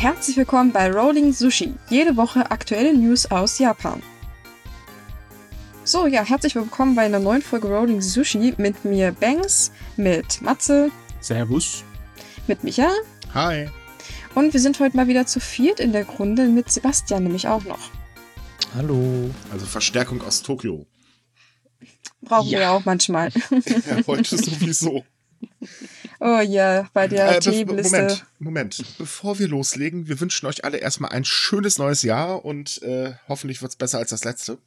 Herzlich willkommen bei Rolling Sushi. Jede Woche aktuelle News aus Japan. So, ja, herzlich willkommen bei einer neuen Folge Rolling Sushi mit mir Banks, mit Matze. Servus. Mit Micha. Hi. Und wir sind heute mal wieder zu viert in der Runde mit Sebastian nämlich auch noch. Hallo. Also Verstärkung aus Tokio. Brauchen ja. wir auch manchmal. ja, heute sowieso. Oh ja, bei der äh, Themenliste. Moment, Moment. Bevor wir loslegen, wir wünschen euch alle erstmal ein schönes neues Jahr und äh, hoffentlich wird es besser als das letzte.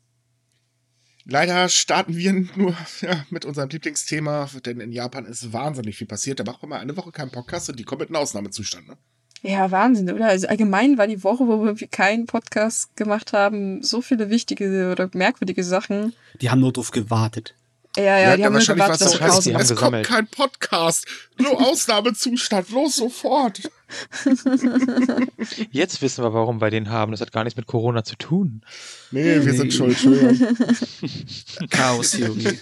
Leider starten wir nur ja, mit unserem Lieblingsthema, denn in Japan ist wahnsinnig viel passiert. Da machen wir mal eine Woche keinen Podcast und die kommen mit einem Ausnahmezustand. Ne? Ja, Wahnsinn, oder? Also allgemein war die Woche, wo wir keinen Podcast gemacht haben, so viele wichtige oder merkwürdige Sachen. Die haben nur drauf gewartet. Ja, ja, ja die haben nur gewartet, dass es, es, es kommt kein Podcast. Nur Ausnahmezustand. Los, sofort. Jetzt wissen wir, warum wir den haben. Das hat gar nichts mit Corona zu tun. Nee, nee. wir sind schuld. Chaos-Theorie.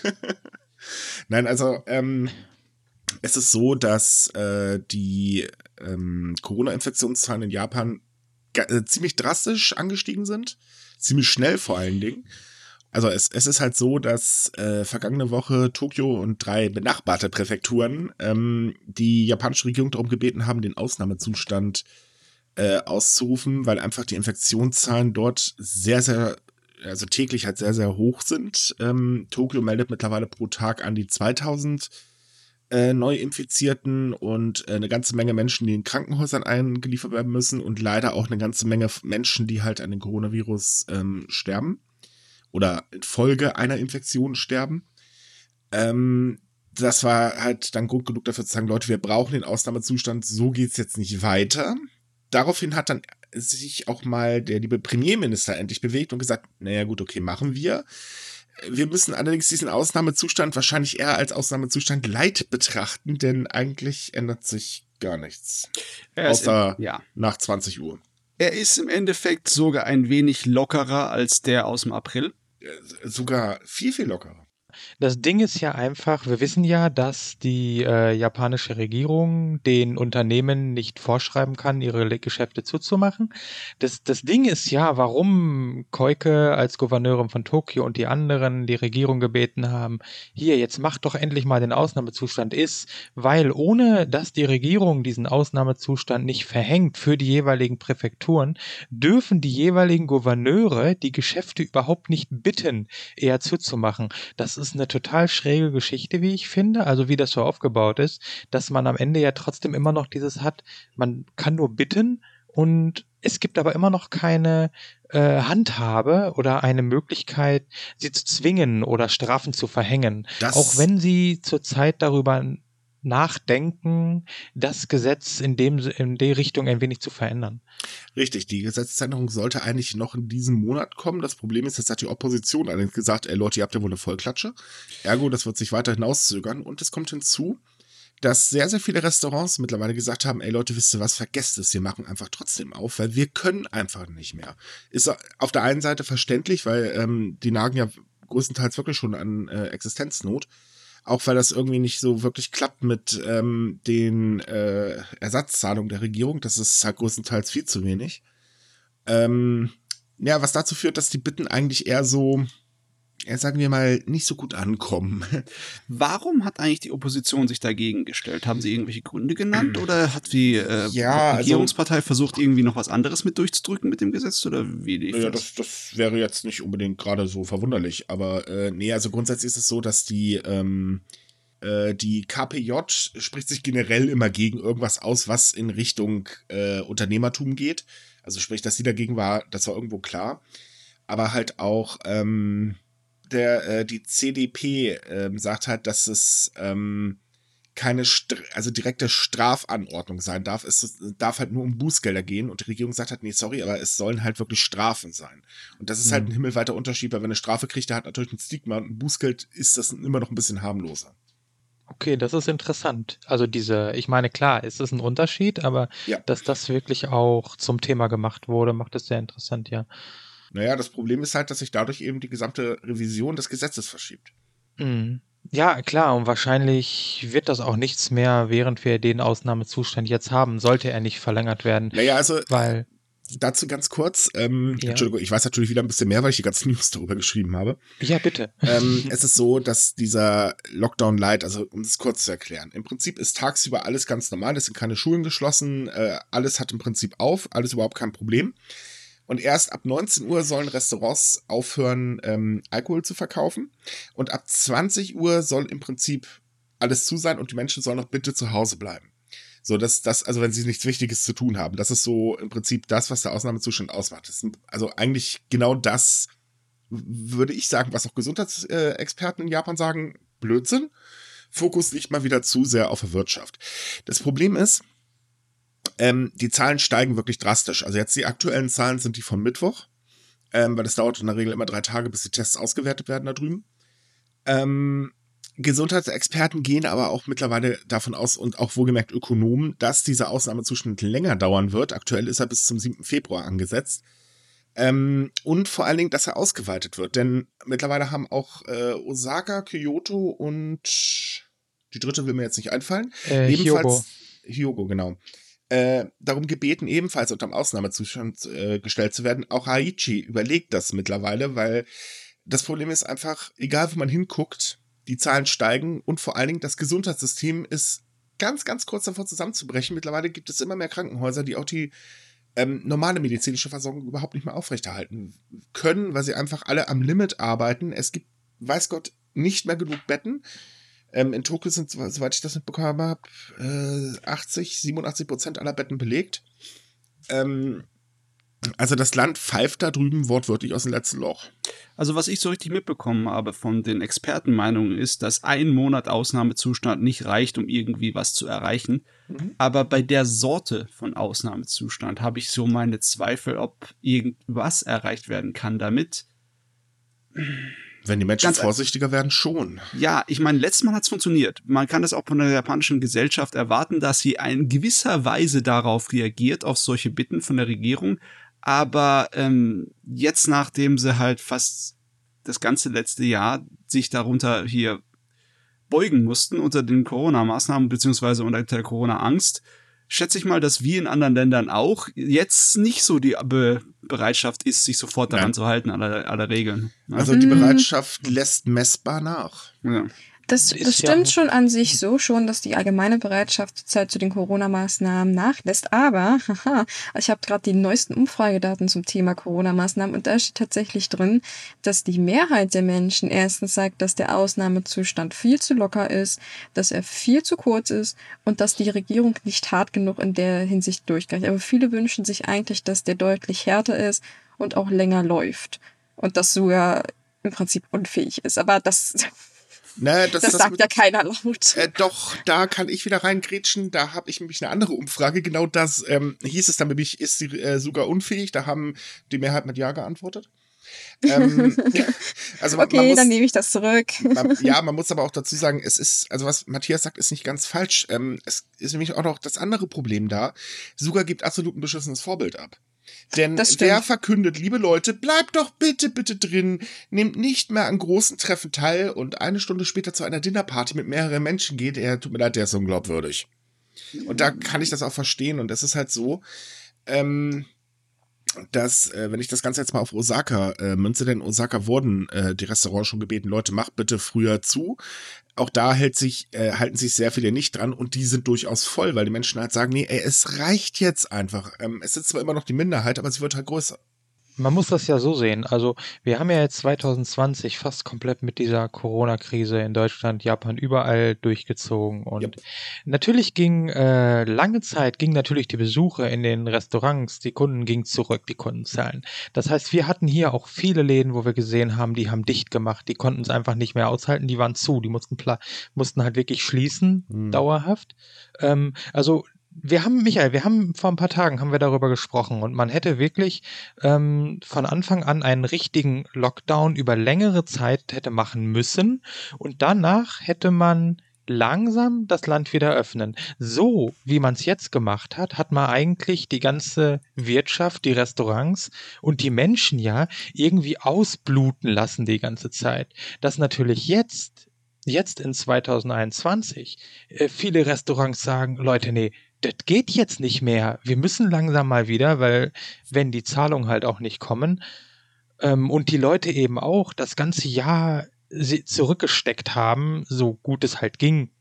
Nein, also, ähm, es ist so, dass äh, die ähm, Corona-Infektionszahlen in Japan äh, ziemlich drastisch angestiegen sind. Ziemlich schnell vor allen Dingen. Also es, es ist halt so, dass äh, vergangene Woche Tokio und drei benachbarte Präfekturen ähm, die japanische Regierung darum gebeten haben, den Ausnahmezustand äh, auszurufen, weil einfach die Infektionszahlen dort sehr, sehr, also täglich halt sehr, sehr hoch sind. Ähm, Tokio meldet mittlerweile pro Tag an die 2000 äh, Neuinfizierten und äh, eine ganze Menge Menschen, die in Krankenhäusern eingeliefert werden müssen und leider auch eine ganze Menge Menschen, die halt an den Coronavirus ähm, sterben oder infolge einer Infektion sterben. Ähm, das war halt dann Grund genug dafür zu sagen, Leute, wir brauchen den Ausnahmezustand, so geht's jetzt nicht weiter. Daraufhin hat dann sich auch mal der liebe Premierminister endlich bewegt und gesagt, naja gut, okay, machen wir. Wir müssen allerdings diesen Ausnahmezustand wahrscheinlich eher als Ausnahmezustand Leid betrachten, denn eigentlich ändert sich gar nichts. Außer im, ja. nach 20 Uhr. Er ist im Endeffekt sogar ein wenig lockerer als der aus dem April. Äh, sogar viel, viel lockerer. Das Ding ist ja einfach, wir wissen ja, dass die äh, japanische Regierung den Unternehmen nicht vorschreiben kann, ihre Geschäfte zuzumachen. Das, das Ding ist ja, warum Koike als Gouverneurin von Tokio und die anderen die Regierung gebeten haben, hier, jetzt macht doch endlich mal den Ausnahmezustand ist, weil ohne dass die Regierung diesen Ausnahmezustand nicht verhängt für die jeweiligen Präfekturen, dürfen die jeweiligen Gouverneure die Geschäfte überhaupt nicht bitten, eher zuzumachen. Das ist eine total schräge Geschichte, wie ich finde, also wie das so aufgebaut ist, dass man am Ende ja trotzdem immer noch dieses hat, man kann nur bitten und es gibt aber immer noch keine äh, Handhabe oder eine Möglichkeit, sie zu zwingen oder Strafen zu verhängen. Das auch wenn sie zurzeit darüber nachdenken, das Gesetz in dem in der Richtung ein wenig zu verändern. Richtig, die Gesetzesänderung sollte eigentlich noch in diesem Monat kommen. Das Problem ist, jetzt hat die Opposition allerdings gesagt, ey Leute, ihr habt ja wohl eine Vollklatsche. Ergo, das wird sich weiter hinauszögern. Und es kommt hinzu, dass sehr, sehr viele Restaurants mittlerweile gesagt haben, ey Leute, wisst ihr was, vergesst es, wir machen einfach trotzdem auf, weil wir können einfach nicht mehr. Ist auf der einen Seite verständlich, weil ähm, die nagen ja größtenteils wirklich schon an äh, Existenznot auch weil das irgendwie nicht so wirklich klappt mit ähm, den äh, Ersatzzahlungen der Regierung. Das ist halt größtenteils viel zu wenig. Ähm, ja, was dazu führt, dass die Bitten eigentlich eher so, ja, sagen wir mal, nicht so gut ankommen. Warum hat eigentlich die Opposition sich dagegen gestellt? Haben sie irgendwelche Gründe genannt oder hat die äh, ja, also Regierungspartei also, versucht, irgendwie noch was anderes mit durchzudrücken mit dem Gesetz oder wie lief ja, das? das? Das wäre jetzt nicht unbedingt gerade so verwunderlich, aber äh, nee, also grundsätzlich ist es so, dass die ähm, äh, die KPJ spricht sich generell immer gegen irgendwas aus, was in Richtung äh, Unternehmertum geht. Also sprich, dass sie dagegen war, das war irgendwo klar. Aber halt auch ähm, der, äh, die CDP ähm, sagt halt, dass es ähm, keine St also direkte Strafanordnung sein darf. Es darf halt nur um Bußgelder gehen und die Regierung sagt halt, nee, sorry, aber es sollen halt wirklich Strafen sein. Und das ist mhm. halt ein himmelweiter Unterschied, weil wenn eine Strafe kriegt, der hat natürlich ein Stigma und ein Bußgeld ist das immer noch ein bisschen harmloser. Okay, das ist interessant. Also diese, ich meine, klar, es ist ein Unterschied, aber ja. dass das wirklich auch zum Thema gemacht wurde, macht es sehr interessant, ja. Naja, das Problem ist halt, dass sich dadurch eben die gesamte Revision des Gesetzes verschiebt. Mhm. Ja, klar, und wahrscheinlich wird das auch nichts mehr, während wir den Ausnahmezustand jetzt haben, sollte er nicht verlängert werden. Naja, also Weil, dazu ganz kurz, ähm, Ja. Entschuldigung, ich weiß natürlich wieder ein bisschen mehr, weil ich die ganzen News darüber geschrieben habe. ja, bitte. ähm, es ist so, dass dieser Lockdown Light, also um es kurz zu erklären, im Prinzip ist tagsüber alles ganz normal, es sind keine Schulen geschlossen, äh, alles hat im Prinzip auf, alles überhaupt kein Problem. Und erst ab 19 Uhr sollen Restaurants aufhören, ähm, Alkohol zu verkaufen. Und ab 20 Uhr soll im Prinzip alles zu sein und die Menschen sollen noch bitte zu Hause bleiben. So, dass das, also wenn sie nichts Wichtiges zu tun haben, das ist so im Prinzip das, was der Ausnahmezustand ausmacht. Ist also eigentlich genau das, würde ich sagen, was auch Gesundheitsexperten in Japan sagen, Blödsinn. Fokus liegt mal wieder zu sehr auf der Wirtschaft. Das Problem ist, ähm, die Zahlen steigen wirklich drastisch. Also jetzt die aktuellen Zahlen sind die von Mittwoch, ähm, weil es dauert in der Regel immer drei Tage, bis die Tests ausgewertet werden da drüben. Ähm, Gesundheitsexperten gehen aber auch mittlerweile davon aus und auch wohlgemerkt Ökonomen, dass dieser Ausnahmezustand länger dauern wird. Aktuell ist er bis zum 7. Februar angesetzt. Ähm, und vor allen Dingen, dass er ausgeweitet wird. Denn mittlerweile haben auch äh, Osaka, Kyoto und die dritte will mir jetzt nicht einfallen. Äh, Hyogo. Hyogo, genau. Äh, darum gebeten, ebenfalls unter dem Ausnahmezustand äh, gestellt zu werden. Auch Aichi überlegt das mittlerweile, weil das Problem ist einfach, egal wo man hinguckt, die Zahlen steigen und vor allen Dingen das Gesundheitssystem ist ganz, ganz kurz davor zusammenzubrechen. Mittlerweile gibt es immer mehr Krankenhäuser, die auch die ähm, normale medizinische Versorgung überhaupt nicht mehr aufrechterhalten können, weil sie einfach alle am Limit arbeiten. Es gibt, weiß Gott, nicht mehr genug Betten. Ähm, in Tokio sind, soweit ich das mitbekommen habe, äh, 80, 87 Prozent aller Betten belegt. Ähm, also das Land pfeift da drüben wortwörtlich aus dem letzten Loch. Also was ich so richtig mitbekommen habe von den Expertenmeinungen ist, dass ein Monat Ausnahmezustand nicht reicht, um irgendwie was zu erreichen. Mhm. Aber bei der Sorte von Ausnahmezustand habe ich so meine Zweifel, ob irgendwas erreicht werden kann damit. Wenn die Menschen Ganz vorsichtiger werden, schon. Ja, ich meine, letztes Mal hat es funktioniert. Man kann das auch von der japanischen Gesellschaft erwarten, dass sie in gewisser Weise darauf reagiert, auf solche Bitten von der Regierung. Aber ähm, jetzt, nachdem sie halt fast das ganze letzte Jahr sich darunter hier beugen mussten unter den Corona-Maßnahmen beziehungsweise unter der Corona-Angst, schätze ich mal, dass wie in anderen Ländern auch jetzt nicht so die Be Bereitschaft ist, sich sofort daran Nein. zu halten, aller, aller Regeln. Ne? Also die. Bereitschaft lässt messbar nach. ja. Das, das ja stimmt auch- schon an sich so schon, dass die allgemeine Bereitschaft zurzeit zu den Corona-Maßnahmen nachlässt. Aber, haha, ich habe gerade die neuesten Umfragedaten zum Thema Corona-Maßnahmen und da steht tatsächlich drin, dass die Mehrheit der Menschen erstens sagt, dass der Ausnahmezustand viel zu locker ist, dass er viel zu kurz ist und dass die Regierung nicht hart genug in der Hinsicht durchgreift. Aber viele wünschen sich eigentlich, dass der deutlich härter ist und auch länger läuft. Und das sogar im Prinzip unfähig ist. Aber das, Ne, das, das, das sagt mit- ja keiner laut. Äh, doch, da kann ich wieder reingrätschen. Da habe ich nämlich eine andere Umfrage. Genau das ähm, hieß es dann nämlich, ist sie äh, sogar unfähig. Da haben die Mehrheit mit Ja geantwortet. Ähm, also man, man okay, muss, dann nehme ich das zurück. man, ja, man muss aber auch dazu sagen, es ist, also was Matthias sagt, ist nicht ganz falsch. Ähm, es ist nämlich auch noch das andere Problem da. Suga gibt absolut ein beschissenes Vorbild ab. Denn Das wer verkündet, liebe Leute, bleibt doch bitte, bitte drin, nehmt nicht mehr an großen Treffen teil und eine Stunde später zu einer Dinnerparty mit mehreren Menschen geht, er tut mir leid, der ist unglaubwürdig. Und da kann ich das auch verstehen. Und es ist halt so, ähm, dass, äh, wenn ich das Ganze jetzt mal auf Osaka äh, münze, denn Osaka wurden äh, die Restaurants schon gebeten, Leute, macht bitte früher zu. Auch da hält sich, äh, halten sich sehr viele nicht dran und die sind durchaus voll, weil die Menschen halt sagen, nee, ey, es reicht jetzt einfach. Ähm, es ist zwar immer noch die Minderheit, aber sie wird halt größer. Man muss das ja so sehen. Also wir haben ja jetzt 2020 fast komplett mit dieser Corona-Krise in Deutschland, Japan überall durchgezogen. Und Yep. natürlich ging äh, lange Zeit ging natürlich die Besuche in den Restaurants, die Kunden gingen zurück, die Kundenzahlen. Das heißt, wir hatten hier auch viele Läden, wo wir gesehen haben, die haben dicht gemacht, die konnten es einfach nicht mehr aushalten, die waren zu, die mussten mussten halt wirklich schließen, Hm. dauerhaft. Ähm, also wir haben, Michael, wir haben vor ein paar Tagen haben wir darüber gesprochen und man hätte wirklich ähm, von Anfang an einen richtigen Lockdown über längere Zeit hätte machen müssen und danach hätte man langsam das Land wieder öffnen. So wie man es jetzt gemacht hat, hat man eigentlich die ganze Wirtschaft, die Restaurants und die Menschen ja irgendwie ausbluten lassen die ganze Zeit. Dass natürlich jetzt jetzt in 2021 äh, viele Restaurants sagen, Leute, nee, das geht jetzt nicht mehr. Wir müssen langsam mal wieder, weil wenn die Zahlungen halt auch nicht kommen ähm, und die Leute eben auch das ganze Jahr zurückgesteckt haben, so gut es halt ging,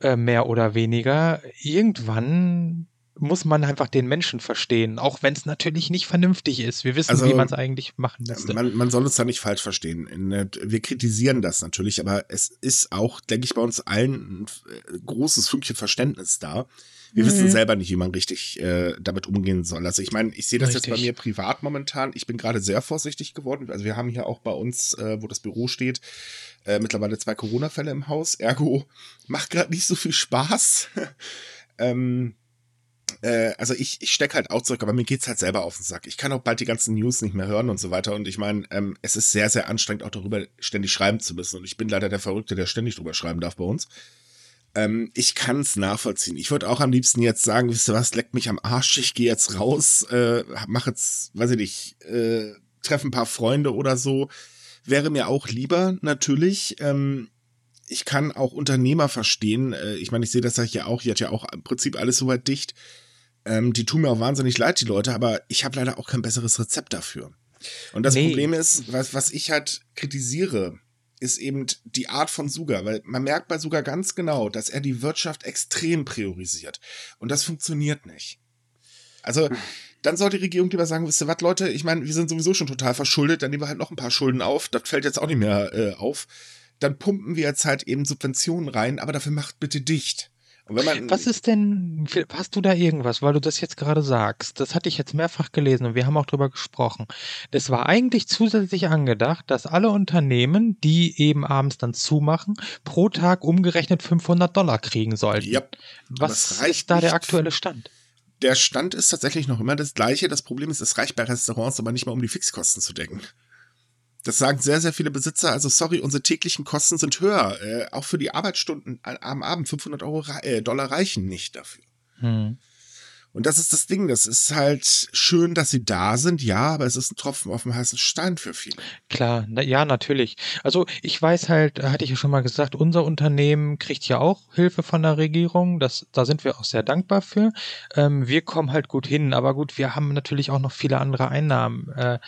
äh, mehr oder weniger, irgendwann muss man einfach den Menschen verstehen, auch wenn es natürlich nicht vernünftig ist. Wir wissen, also, wie man es eigentlich machen müsste. Man, man soll uns da nicht falsch verstehen. Wir kritisieren das natürlich, aber es ist auch, denke ich, bei uns allen ein äh, großes Fünkchen Verständnis da. Wir mhm. wissen selber nicht, wie man richtig äh, damit umgehen soll. Also ich meine, ich sehe das richtig. jetzt bei mir privat momentan. Ich bin gerade sehr vorsichtig geworden. Also wir haben hier auch bei uns, äh, wo das Büro steht, äh, mittlerweile zwei Corona-Fälle im Haus. Ergo macht gerade nicht so viel Spaß. ähm, äh, also ich, ich stecke halt auch zurück, aber mir geht's halt selber auf den Sack. Ich kann auch bald die ganzen News nicht mehr hören und so weiter. Und ich meine, ähm, es ist sehr, sehr anstrengend, auch darüber ständig schreiben zu müssen. Und ich bin leider der Verrückte, der ständig drüber schreiben darf bei uns. Ähm, ich kann es nachvollziehen. Ich würde auch am liebsten jetzt sagen, wisst ihr was, leckt mich am Arsch, ich gehe jetzt raus, äh, mach jetzt, weiß ich nicht, äh, treffe ein paar Freunde oder so. Wäre mir auch lieber, natürlich. Ähm, ich kann auch Unternehmer verstehen. Äh, ich meine, ich sehe das ja auch. Hier hat ja auch im Prinzip alles soweit dicht. Ähm, die tun mir auch wahnsinnig leid, die Leute, aber ich habe leider auch kein besseres Rezept dafür. Und das nee. Problem ist, was, was ich halt kritisiere, ist eben die Art von Suga, weil man merkt bei Suga ganz genau, dass er die Wirtschaft extrem priorisiert. Und das funktioniert nicht. Also, dann soll die Regierung lieber sagen, wisst ihr was, Leute, ich meine, wir sind sowieso schon total verschuldet, dann nehmen wir halt noch ein paar Schulden auf, das fällt jetzt auch nicht mehr äh, auf. Dann pumpen wir jetzt halt eben Subventionen rein, aber dafür macht bitte dicht. Man, was ist denn, hast du da irgendwas, weil du das jetzt gerade sagst? Das hatte ich jetzt mehrfach gelesen und wir haben auch drüber gesprochen. Das war eigentlich zusätzlich angedacht, dass alle Unternehmen, die eben abends dann zumachen, pro Tag umgerechnet 500 Dollar kriegen sollten. Ja, was ist da der aktuelle Stand? Der Stand ist tatsächlich noch immer das gleiche. Das Problem ist, es reicht bei Restaurants aber nicht mal, um die Fixkosten zu decken. Das sagen sehr, sehr viele Besitzer. Also sorry, unsere täglichen Kosten sind höher. Äh, auch für die Arbeitsstunden am Abend 500 Euro, äh, Dollar reichen nicht dafür. Hm. Und das ist das Ding. Das ist halt schön, dass sie da sind, ja, aber es ist ein Tropfen auf dem heißen Stein für viele. Klar, na, ja, natürlich. Also ich weiß halt, hatte ich ja schon mal gesagt, unser Unternehmen kriegt ja auch Hilfe von der Regierung. Das, da sind wir auch sehr dankbar für. Ähm, wir kommen halt gut hin, aber gut, wir haben natürlich auch noch viele andere Einnahmen. Äh,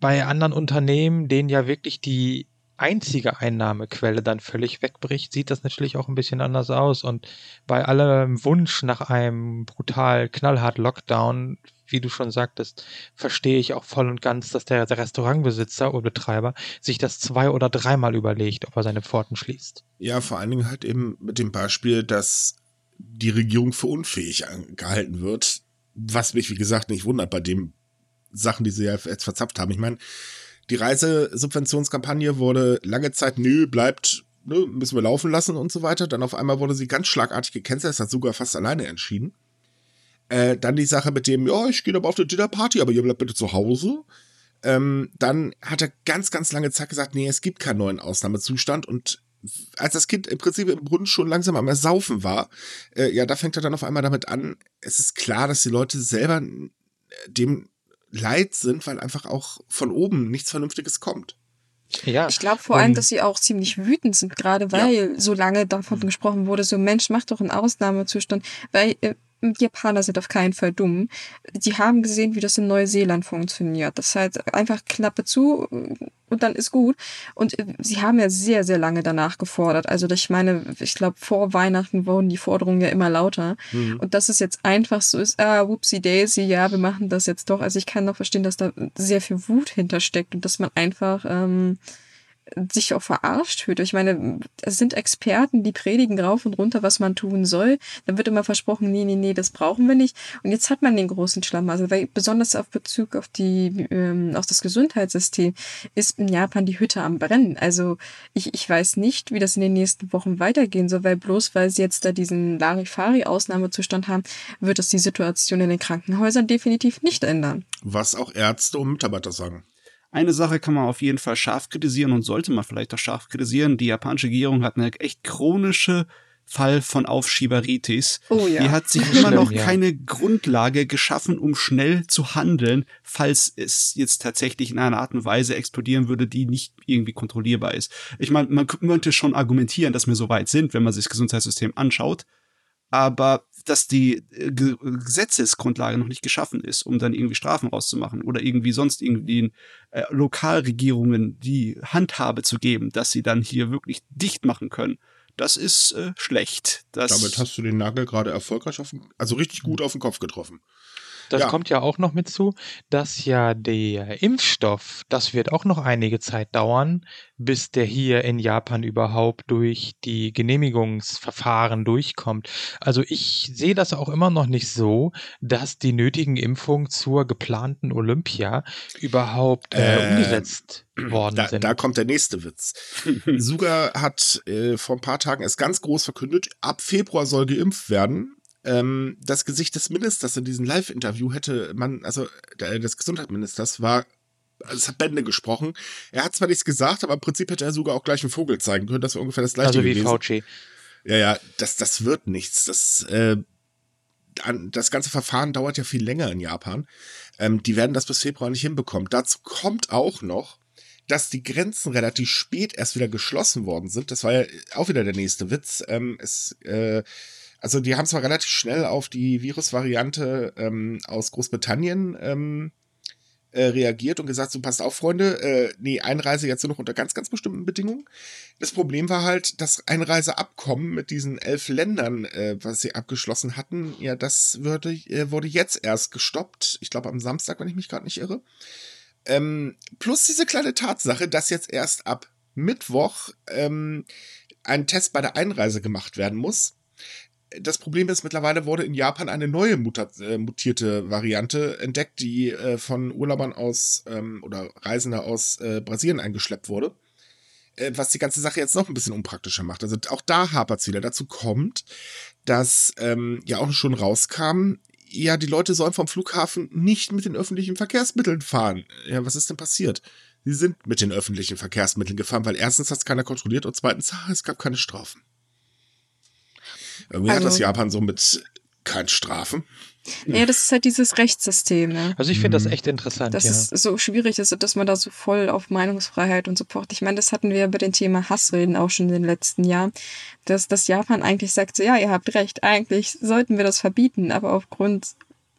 bei anderen Unternehmen, denen ja wirklich die einzige Einnahmequelle dann völlig wegbricht, sieht das natürlich auch ein bisschen anders aus. Und bei allem Wunsch nach einem brutal knallhart Lockdown, wie du schon sagtest, verstehe ich auch voll und ganz, dass der, Restaurantbesitzer oder Betreiber sich das zwei oder dreimal überlegt, ob er seine Pforten schließt. Ja, vor allen Dingen halt eben mit dem Beispiel, dass die Regierung für unfähig gehalten wird, was mich, wie gesagt, nicht wundert bei dem Sachen, die sie ja jetzt verzapft haben. Ich meine, die Reisesubventionskampagne wurde lange Zeit, nö, bleibt, nö, müssen wir laufen lassen und so weiter. Dann auf einmal wurde sie ganz schlagartig das hat sogar fast alleine entschieden. Äh, dann die Sache mit dem, ja, ich gehe aber auf eine Dinnerparty, aber ihr bleibt bitte zu Hause. Ähm, dann hat er ganz, ganz lange Zeit gesagt, nee, es gibt keinen neuen Ausnahmezustand und als das Kind im Prinzip im Brunnen schon langsam am Ersaufen war, äh, ja, da fängt er dann auf einmal damit an, es ist klar, dass die Leute selber dem leid sind, weil einfach auch von oben nichts Vernünftiges kommt. Ja. Ich glaube vor allem, dass sie auch ziemlich wütend sind, gerade weil ja. so lange davon gesprochen wurde, so Mensch, mach doch einen Ausnahmezustand, weil äh, Japaner sind auf keinen Fall dumm. Die haben gesehen, wie das in Neuseeland funktioniert. Das heißt, einfach Klappe zu und dann ist gut. Und äh, sie haben ja sehr, sehr lange danach gefordert. Also ich meine, ich glaube, vor Weihnachten wurden die Forderungen ja immer lauter. Mhm. Und dass es jetzt einfach so ist, ah, whoopsie daisy, ja, wir machen das jetzt doch. Also ich kann noch verstehen, dass da sehr viel Wut hintersteckt und dass man einfach... Ähm, sich auch verarscht fühlt. Ich meine, es sind Experten, die predigen rauf und runter, was man tun soll. Dann wird immer versprochen, nee, nee, nee, das brauchen wir nicht. Und jetzt hat man den großen Schlamassel, weil besonders auf Bezug auf die, ähm, auf das Gesundheitssystem ist in Japan die Hütte am Brennen. Also ich, ich weiß nicht, wie das in den nächsten Wochen weitergehen soll, weil bloß weil sie jetzt da diesen Larifari-Ausnahmezustand haben, wird das die Situation in den Krankenhäusern definitiv nicht ändern. Was auch Ärzte und Mitarbeiter sagen. Eine Sache kann man auf jeden Fall scharf kritisieren und sollte man vielleicht auch scharf kritisieren. Die japanische Regierung hat eine echt chronische Fall von Aufschieberitis. Oh ja. Die hat sich immer noch keine Grundlage geschaffen, um schnell zu handeln, falls es jetzt tatsächlich in einer Art und Weise explodieren würde, die nicht irgendwie kontrollierbar ist. Ich meine, man könnte schon argumentieren, dass wir so weit sind, wenn man sich das Gesundheitssystem anschaut, aber dass die äh, Ge Gesetzesgrundlage noch nicht geschaffen ist, um dann irgendwie Strafen rauszumachen oder irgendwie sonst irgendwie äh, Lokalregierungen die Handhabe zu geben, dass sie dann hier wirklich dicht machen können. Das ist äh, schlecht. Das Damit hast du den Nagel gerade erfolgreich auf den, also richtig gut auf den Kopf getroffen. Das Ja. kommt ja auch noch mit zu, dass ja der Impfstoff, das wird auch noch einige Zeit dauern, bis der hier in Japan überhaupt durch die Genehmigungsverfahren durchkommt. Also ich sehe das auch immer noch nicht so, dass die nötigen Impfungen zur geplanten Olympia überhaupt äh, Äh, umgesetzt worden Da, sind. da kommt der nächste Witz. Suga hat äh, vor ein paar Tagen es ganz groß verkündet, ab Februar soll geimpft werden. Ähm, das Gesicht des Ministers in diesem Live-Interview hätte man, also des Gesundheitsministers war, es hat Bände gesprochen. Er hat zwar nichts gesagt, aber im Prinzip hätte er sogar auch gleich einen Vogel zeigen können. Das wäre ungefähr das gleiche also wie gewesen. Fauci. Ja, ja, das, das wird nichts. Das, äh, das ganze Verfahren dauert ja viel länger in Japan. Ähm, die werden das bis Februar nicht hinbekommen. Dazu kommt auch noch, dass die Grenzen relativ spät erst wieder geschlossen worden sind. Das war ja auch wieder der nächste Witz. Ähm, es, äh, also die haben zwar relativ schnell auf die Virusvariante ähm, aus Großbritannien ähm, äh, reagiert und gesagt, so passt auf, Freunde, äh, nee, Einreise jetzt nur noch unter ganz, ganz bestimmten Bedingungen. Das Problem war halt, das Einreiseabkommen mit diesen elf Ländern, äh, was sie abgeschlossen hatten, ja, das würde, äh, wurde jetzt erst gestoppt. Ich glaube am Samstag, wenn ich mich gerade nicht irre. Ähm, plus diese kleine Tatsache, dass jetzt erst ab Mittwoch ähm, ein Test bei der Einreise gemacht werden muss. Das Problem ist, mittlerweile wurde in Japan eine neue äh, mutierte Variante entdeckt, die äh, von Urlaubern aus ähm, oder Reisender aus äh, Brasilien eingeschleppt wurde. Was die ganze Sache jetzt noch ein bisschen unpraktischer macht. Also auch da hapert es wieder. Dazu kommt, dass ähm, ja auch schon rauskam, ja, die Leute sollen vom Flughafen nicht mit den öffentlichen Verkehrsmitteln fahren. Ja, was ist denn passiert? Sie sind mit den öffentlichen Verkehrsmitteln gefahren, weil erstens hat es keiner kontrolliert und zweitens, es gab keine Strafen. Irgendwie hat Also- das Japan so mit keine Strafen. Ja, das ist halt dieses Rechtssystem, ne? Also ich finde das Mhm. echt interessant, dass ja. es so schwierig ist, dass man da so voll auf Meinungsfreiheit und so pocht. Ich meine, das hatten wir bei dem Thema Hassreden auch schon in den letzten Jahren, dass, dass Japan eigentlich sagt, so, ja, ihr habt recht, eigentlich sollten wir das verbieten, aber aufgrund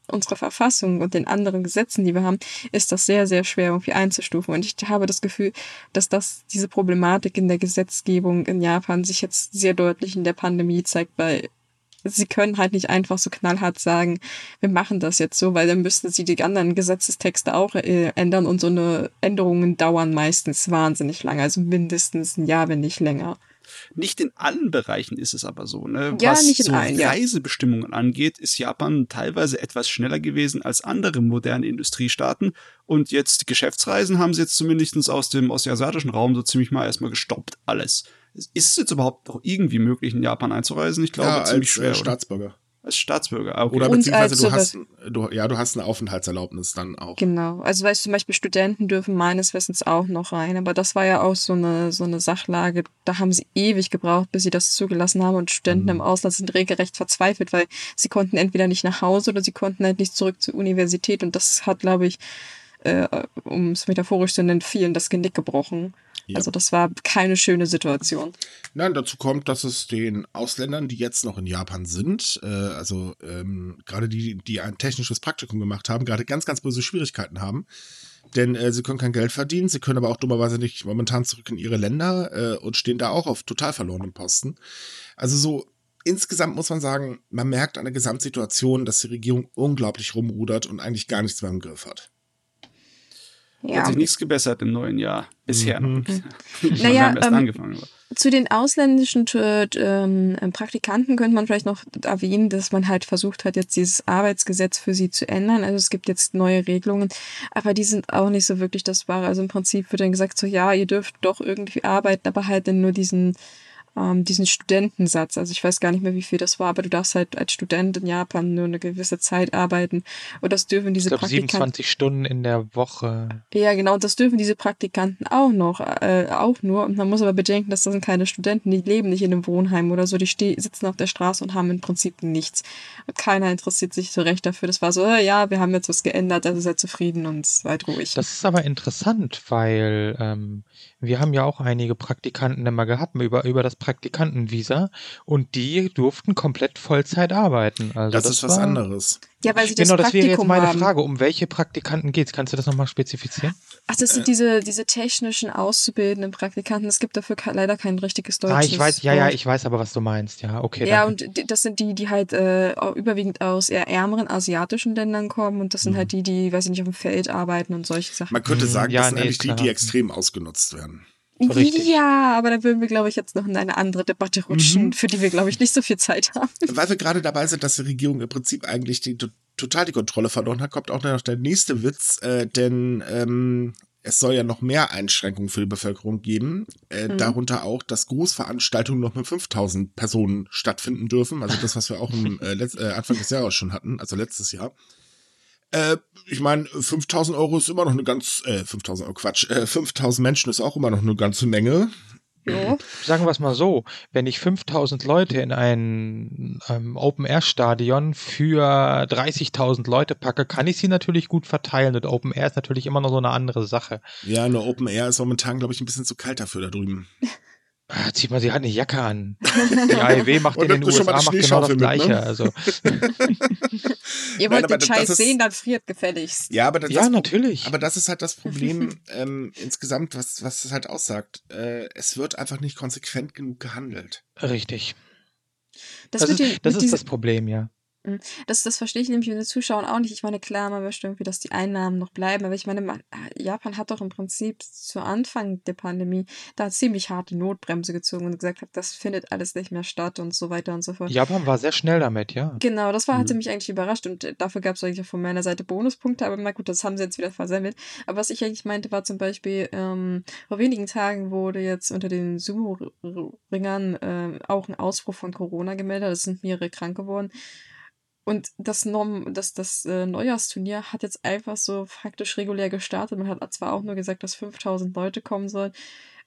unserer Verfassung und den anderen Gesetzen, die wir haben, ist das sehr, sehr schwer irgendwie einzustufen. Und ich habe das Gefühl, dass das diese Problematik in der Gesetzgebung in Japan sich jetzt sehr deutlich in der Pandemie zeigt, weil sie können halt nicht einfach so knallhart sagen, wir machen das jetzt so, weil dann müssten sie die anderen Gesetzestexte auch äh, ändern und so eine Änderungen dauern meistens wahnsinnig lange, also mindestens ein Jahr, wenn nicht länger. Nicht in allen Bereichen ist es aber so. Ne? Ja, Was nicht in so allen, ja. Reisebestimmungen angeht, ist Japan teilweise etwas schneller gewesen als andere moderne Industriestaaten. Und jetzt Geschäftsreisen haben sie jetzt zumindest aus dem, aus dem asiatischen Raum so ziemlich mal erstmal gestoppt. Alles. Ist es jetzt überhaupt noch irgendwie möglich, in Japan einzureisen? Ich glaube, ja, ziemlich als schwer. äh, oder? Staatsbürger. als Staatsbürger. Ah, okay. Oder beziehungsweise als du hast, du, ja, du hast eine Aufenthaltserlaubnis dann auch. Genau. Also weißt du, zum Beispiel Studenten dürfen meines Wissens auch noch rein, aber das war ja auch so eine, so eine Sachlage. Da haben sie ewig gebraucht, bis sie das zugelassen haben und Studenten Mhm. im Ausland sind regelrecht verzweifelt, weil sie konnten entweder nicht nach Hause oder sie konnten halt nicht zurück zur Universität und das hat, glaube ich, äh, um es metaphorisch zu nennen, vielen das Genick gebrochen. Ja. Also das war keine schöne Situation. Nein, dazu kommt, dass es den Ausländern, die jetzt noch in Japan sind, äh, also ähm, gerade die, die ein technisches Praktikum gemacht haben, gerade ganz, ganz böse Schwierigkeiten haben. Denn äh, sie können kein Geld verdienen, sie können aber auch dummerweise nicht momentan zurück in ihre Länder äh, und stehen da auch auf total verlorenen Posten. Also so insgesamt muss man sagen, man merkt an der Gesamtsituation, dass die Regierung unglaublich rumrudert und eigentlich gar nichts mehr im Griff hat. Hat sich nichts gebessert im neuen Jahr. Bisher Mhm. noch nicht. Naja, erst ähm, angefangen. Aber. Zu den ausländischen äh, ähm, Praktikanten könnte man vielleicht noch erwähnen, dass man halt versucht hat, jetzt dieses Arbeitsgesetz für sie zu ändern. Also es gibt jetzt neue Regelungen, aber die sind auch nicht so wirklich das Wahre. Also im Prinzip wird dann gesagt, so ja, ihr dürft doch irgendwie arbeiten, aber halt in nur diesen ähm, diesen Studentensatz. Also ich weiß gar nicht mehr, wie viel das war, aber du darfst halt als Student in Japan nur eine gewisse Zeit arbeiten. Und das dürfen diese Ich glaube, Praktikanten. 27 Stunden in der Woche. Ja, genau, und das dürfen diese Praktikanten auch noch, äh, auch nur. Und man muss aber bedenken, dass das sind keine Studenten, die leben nicht in einem Wohnheim oder so, die sitzen auf der Straße und haben im Prinzip nichts. Und keiner interessiert sich so recht dafür. Das war so, äh, ja, wir haben jetzt was geändert, also seid zufrieden und seid ruhig. Das ist aber interessant, weil ähm, wir haben ja auch einige Praktikanten immer gehabt über, über das Praktikantenvisa und die durften komplett Vollzeit arbeiten. Also das, ist was war- anderes. ja, weil sie das Genau, das wäre Praktikum jetzt meine haben. Frage. Um welche Praktikanten geht's? Kannst du das nochmal spezifizieren? Ach, das sind diese, diese technischen auszubildenden Praktikanten. Es gibt dafür ke- leider kein richtiges deutsches Ah, ich weiß, ja, ja, ich weiß aber, was du meinst. Ja, okay. Ja, danke. und das sind die, die halt äh, überwiegend aus eher ärmeren asiatischen Ländern kommen und das sind halt die, die, weiß ich nicht, auf dem Feld arbeiten und solche Sachen. Man könnte Hm, sagen, ja, das sind nee, eigentlich ist die, klar. die extrem ausgenutzt werden. Richtig. Ja, aber da würden wir, glaube ich, jetzt noch in eine andere Debatte rutschen, Mhm. für die wir, glaube ich, nicht so viel Zeit haben. Weil wir gerade dabei sind, dass die Regierung im Prinzip eigentlich die, total die Kontrolle verloren hat, kommt auch noch der nächste Witz, äh, denn ähm, es soll ja noch mehr Einschränkungen für die Bevölkerung geben, äh, Mhm. darunter auch, dass Großveranstaltungen noch mit 5000 Personen stattfinden dürfen, also das, was wir auch im äh, äh, Anfang des Jahres schon hatten, also letztes Jahr. Äh, ich meine, 5000 Euro ist immer noch eine ganz, äh, 5000 Euro Quatsch, äh, 5000 Menschen ist auch immer noch eine ganze Menge. Jo. Sagen wir es mal so, wenn ich 5000 Leute in ein ähm, Open-Air-Stadion für 30.000 Leute packe, kann ich sie natürlich gut verteilen und Open-Air ist natürlich immer noch so eine andere Sache. Ja, nur Open Air ist momentan, glaube ich, ein bisschen zu kalt dafür da drüben. Ah, Zieht mal, sie hat eine Jacke an. Die AEW macht in den USA die macht genau das Schneeschaufel mit, Gleiche. ne? Also, Ihr Nein, wollt aber den Scheiß ist- sehen, dann friert gefälligst. Ja, aber das, ja, das, natürlich. aber das ist halt das Problem ähm, insgesamt, was, was es halt aussagt. Äh, es wird einfach nicht konsequent genug gehandelt. Richtig. Das, Das, ist, das, ist das Problem, ja. Das, das verstehe ich nämlich mit den Zuschauern auch nicht. Ich meine, klar, man möchte irgendwie, dass die Einnahmen noch bleiben, aber ich meine, ma- Japan hat doch im Prinzip zu Anfang der Pandemie da ziemlich harte Notbremse gezogen und gesagt hat, das findet alles nicht mehr statt und so weiter und so fort. Japan war sehr schnell damit, ja. Genau, das war, hatte Mhm. mich eigentlich überrascht und äh, dafür gab es eigentlich auch von meiner Seite Bonuspunkte, aber na gut, das haben sie jetzt wieder versemmelt. Aber was ich eigentlich meinte, war zum Beispiel, ähm, vor wenigen Tagen wurde jetzt unter den Sumo-Ringern äh, auch ein Ausbruch von Corona gemeldet, es sind mehrere krank geworden. Und das, Norm, das, das äh, Neujahrsturnier hat jetzt einfach so faktisch regulär gestartet. Man hat zwar auch nur gesagt, dass 5000 Leute kommen sollen.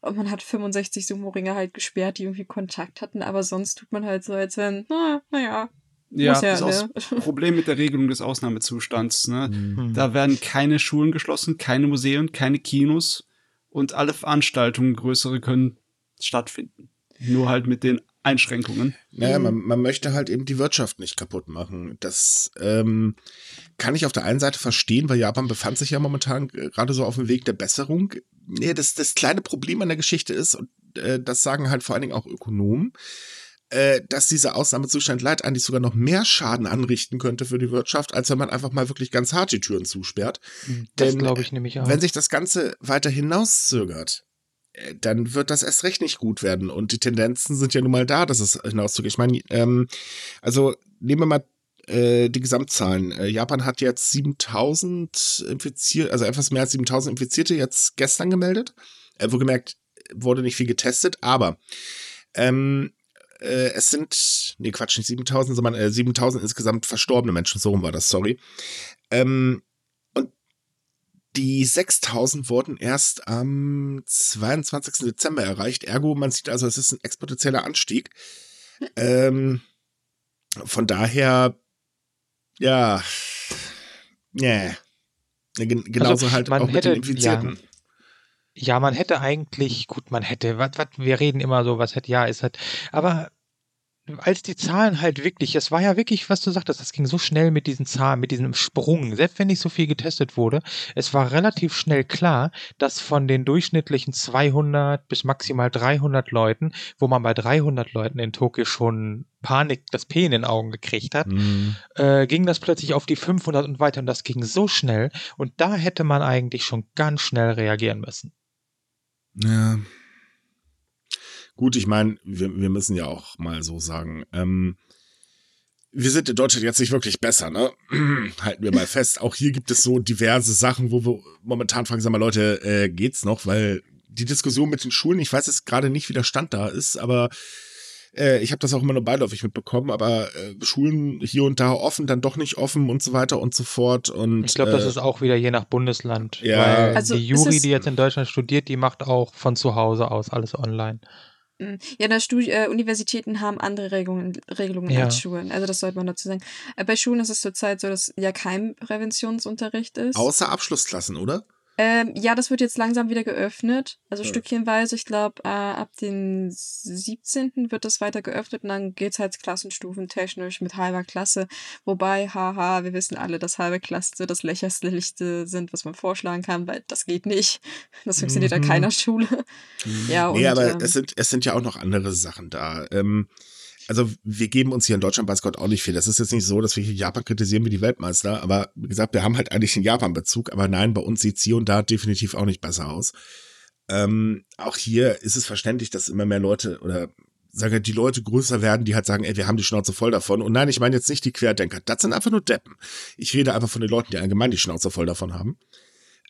Und man hat 65 Sumo-Ringer halt gesperrt, die irgendwie Kontakt hatten. Aber sonst tut man halt so, als wenn, na, naja, Ja, Muss ja, das ist auch ne? das Problem mit der Regelung des Ausnahmezustands. Ne? Hm. Da werden keine Schulen geschlossen, keine Museen, keine Kinos und alle Veranstaltungen, größere, können stattfinden. Nur halt mit den Einschränkungen. Naja, Mhm. man, man möchte halt eben die Wirtschaft nicht kaputt machen. Das ähm, kann ich auf der einen Seite verstehen, weil Japan befand sich ja momentan gerade so auf dem Weg der Besserung. Nee, das, das kleine Problem an der Geschichte ist, und äh, das sagen halt vor allen Dingen auch Ökonomen, äh, dass dieser Ausnahmezustand leider eigentlich sogar noch mehr Schaden anrichten könnte für die Wirtschaft, als wenn man einfach mal wirklich ganz hart die Türen zusperrt. Das Denn, glaube ich nämlich auch. Wenn sich das Ganze weiter hinauszögert, äh, dann wird das erst recht nicht gut werden. Und die Tendenzen sind ja nun mal da, dass es hinauszögert. Ich meine, ähm, also nehmen wir mal äh, die Gesamtzahlen. Äh, Japan hat jetzt 7000 infiziert, also etwas mehr als 7000 Infizierte jetzt gestern gemeldet. Äh, wo gemerkt, wurde nicht viel getestet, aber ähm, äh, es sind, nee, Quatsch, nicht 7000, sondern äh, 7000 insgesamt verstorbene Menschen, so rum war das, sorry. Ähm, die 6000 wurden erst am 22. Dezember erreicht. Ergo, man sieht also, es ist ein exponentieller Anstieg. Ähm, von daher, ja, nee. Gen genauso halt man auch mit hätte- den Infizierten. Ja, man hätte eigentlich, gut, man hätte, was, was, wir reden immer so, was hätte, ja, ist halt, aber als die Zahlen halt wirklich, es war ja wirklich, was du sagtest, das ging so schnell mit diesen Zahlen, mit diesem Sprung, selbst wenn nicht so viel getestet wurde, es war relativ schnell klar, dass von den durchschnittlichen 200 bis maximal 300 Leuten, wo man bei 300 Leuten in Tokio schon Panik, das P in den Augen gekriegt hat, Mhm. äh, ging das plötzlich auf die 500 und weiter und das ging so schnell und da hätte man eigentlich schon ganz schnell reagieren müssen. Ja. Gut, ich meine, wir, wir müssen ja auch mal so sagen, ähm, wir sind in Deutschland jetzt nicht wirklich besser, ne? Halten wir mal fest. Auch hier gibt es so diverse Sachen, wo wir momentan fragen, sag mal, Leute, äh, geht's noch? Weil die Diskussion mit den Schulen, ich weiß jetzt gerade nicht, wie der Stand da ist, aber äh, ich habe das auch immer nur beiläufig mitbekommen, aber äh, Schulen hier und da offen, dann doch nicht offen und so weiter und so fort. Und, ich glaube, das äh, ist auch wieder je nach Bundesland. Ja. Weil Also die Juri, die jetzt in Deutschland studiert, die macht auch von zu Hause aus alles online. Mm. Ja, na, Studi äh, Universitäten haben andere Regelungen, Regelungen Ja. als Schulen. Also das sollte man dazu sagen. Äh, bei Schulen ist es zurzeit so, dass ja kein Präventionsunterricht ist. außer Abschlussklassen, oder? Ähm, ja, das wird jetzt langsam wieder geöffnet. Also Ja. stückchenweise. Ich glaube, äh, ab den 17. wird das weiter geöffnet und dann geht's halt klassensstufentechnisch mit halber Klasse. Wobei, haha, wir wissen alle, dass halbe Klasse das lächerlichste sind, was man vorschlagen kann, weil das geht nicht. Das funktioniert an Mhm. keiner Schule. Ja, und nee, aber ähm, es, sind, es sind ja auch noch andere Sachen da. Ähm, also wir geben uns hier in Deutschland, weiß Gott, auch nicht viel. Das ist jetzt nicht so, dass wir hier Japan kritisieren wie die Weltmeister, aber wie gesagt, wir haben halt eigentlich einen Japan-Bezug, aber nein, bei uns sieht's hier und da definitiv auch nicht besser aus. Ähm, auch hier ist es verständlich, dass immer mehr Leute oder sagen wir, die Leute größer werden, die halt sagen, ey, wir haben die Schnauze voll davon. Und nein, ich meine jetzt nicht die Querdenker. Das sind einfach nur Deppen. Ich rede einfach von den Leuten, die allgemein die Schnauze voll davon haben.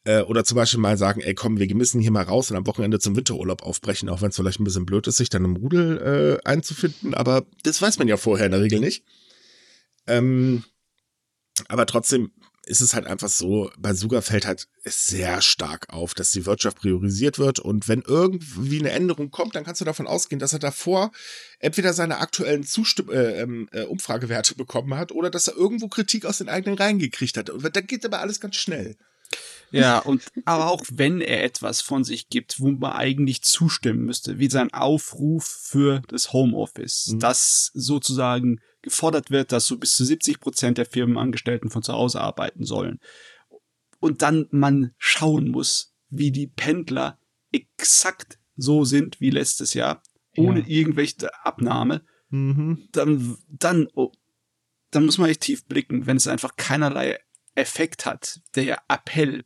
Äh, oder zum Beispiel mal sagen, ey, komm, wir müssen hier mal raus und am Wochenende zum Winterurlaub aufbrechen, auch wenn es vielleicht ein bisschen blöd ist, sich dann im Rudel äh, einzufinden. Aber das weiß man ja vorher in der Regel nicht. Ähm, aber trotzdem ist es halt einfach so, bei Suga fällt halt sehr stark auf, dass die Wirtschaft priorisiert wird und wenn irgendwie eine Änderung kommt, dann kannst du davon ausgehen, dass er davor entweder seine aktuellen Zustimm äh, ähm, äh, Umfragewerte bekommen hat oder dass er irgendwo Kritik aus den eigenen Reihen gekriegt hat. Und da geht aber alles ganz schnell. Ja, und aber auch wenn er etwas von sich gibt, wo man eigentlich zustimmen müsste, wie sein Aufruf für das Homeoffice, Mhm. dass sozusagen gefordert wird, dass so bis zu 70 Prozent der Firmenangestellten von zu Hause arbeiten sollen. Und dann man schauen muss, wie die Pendler exakt so sind wie letztes Jahr, ohne Ja. irgendwelche Abnahme, Mhm. dann, dann, oh, dann muss man echt tief blicken, wenn es einfach keinerlei Effekt hat. Der Appell.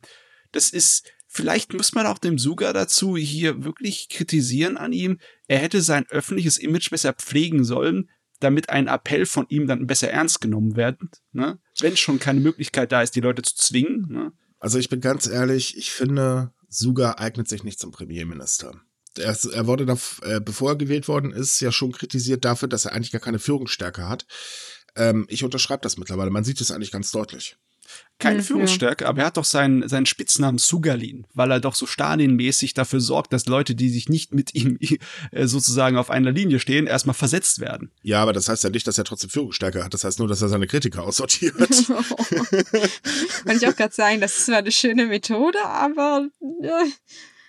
Das ist, vielleicht muss man auch dem Suga dazu hier wirklich kritisieren an ihm. Er hätte sein öffentliches Image besser pflegen sollen, damit ein Appell von ihm dann besser ernst genommen werden. Ne? Wenn schon keine Möglichkeit da ist, die Leute zu zwingen. Ne? Also ich bin ganz ehrlich, ich finde, Suga eignet sich nicht zum Premierminister. Er, ist- er wurde, da, äh, bevor er gewählt worden ist, ja schon kritisiert dafür, dass er eigentlich gar keine Führungsstärke hat. Ähm, ich unterschreibe das mittlerweile. Man sieht es eigentlich ganz deutlich. Keine Mhm, Führungsstärke, aber er hat doch seinen, seinen Spitznamen Sugalin, weil er doch so Stalin-mäßig dafür sorgt, dass Leute, die sich nicht mit ihm äh, sozusagen auf einer Linie stehen, erstmal versetzt werden. Ja, aber das heißt ja nicht, dass er trotzdem Führungsstärke hat. Das heißt nur, dass er seine Kritiker aussortiert. Wollte ich auch gerade sagen, das ist zwar eine schöne Methode, aber ja,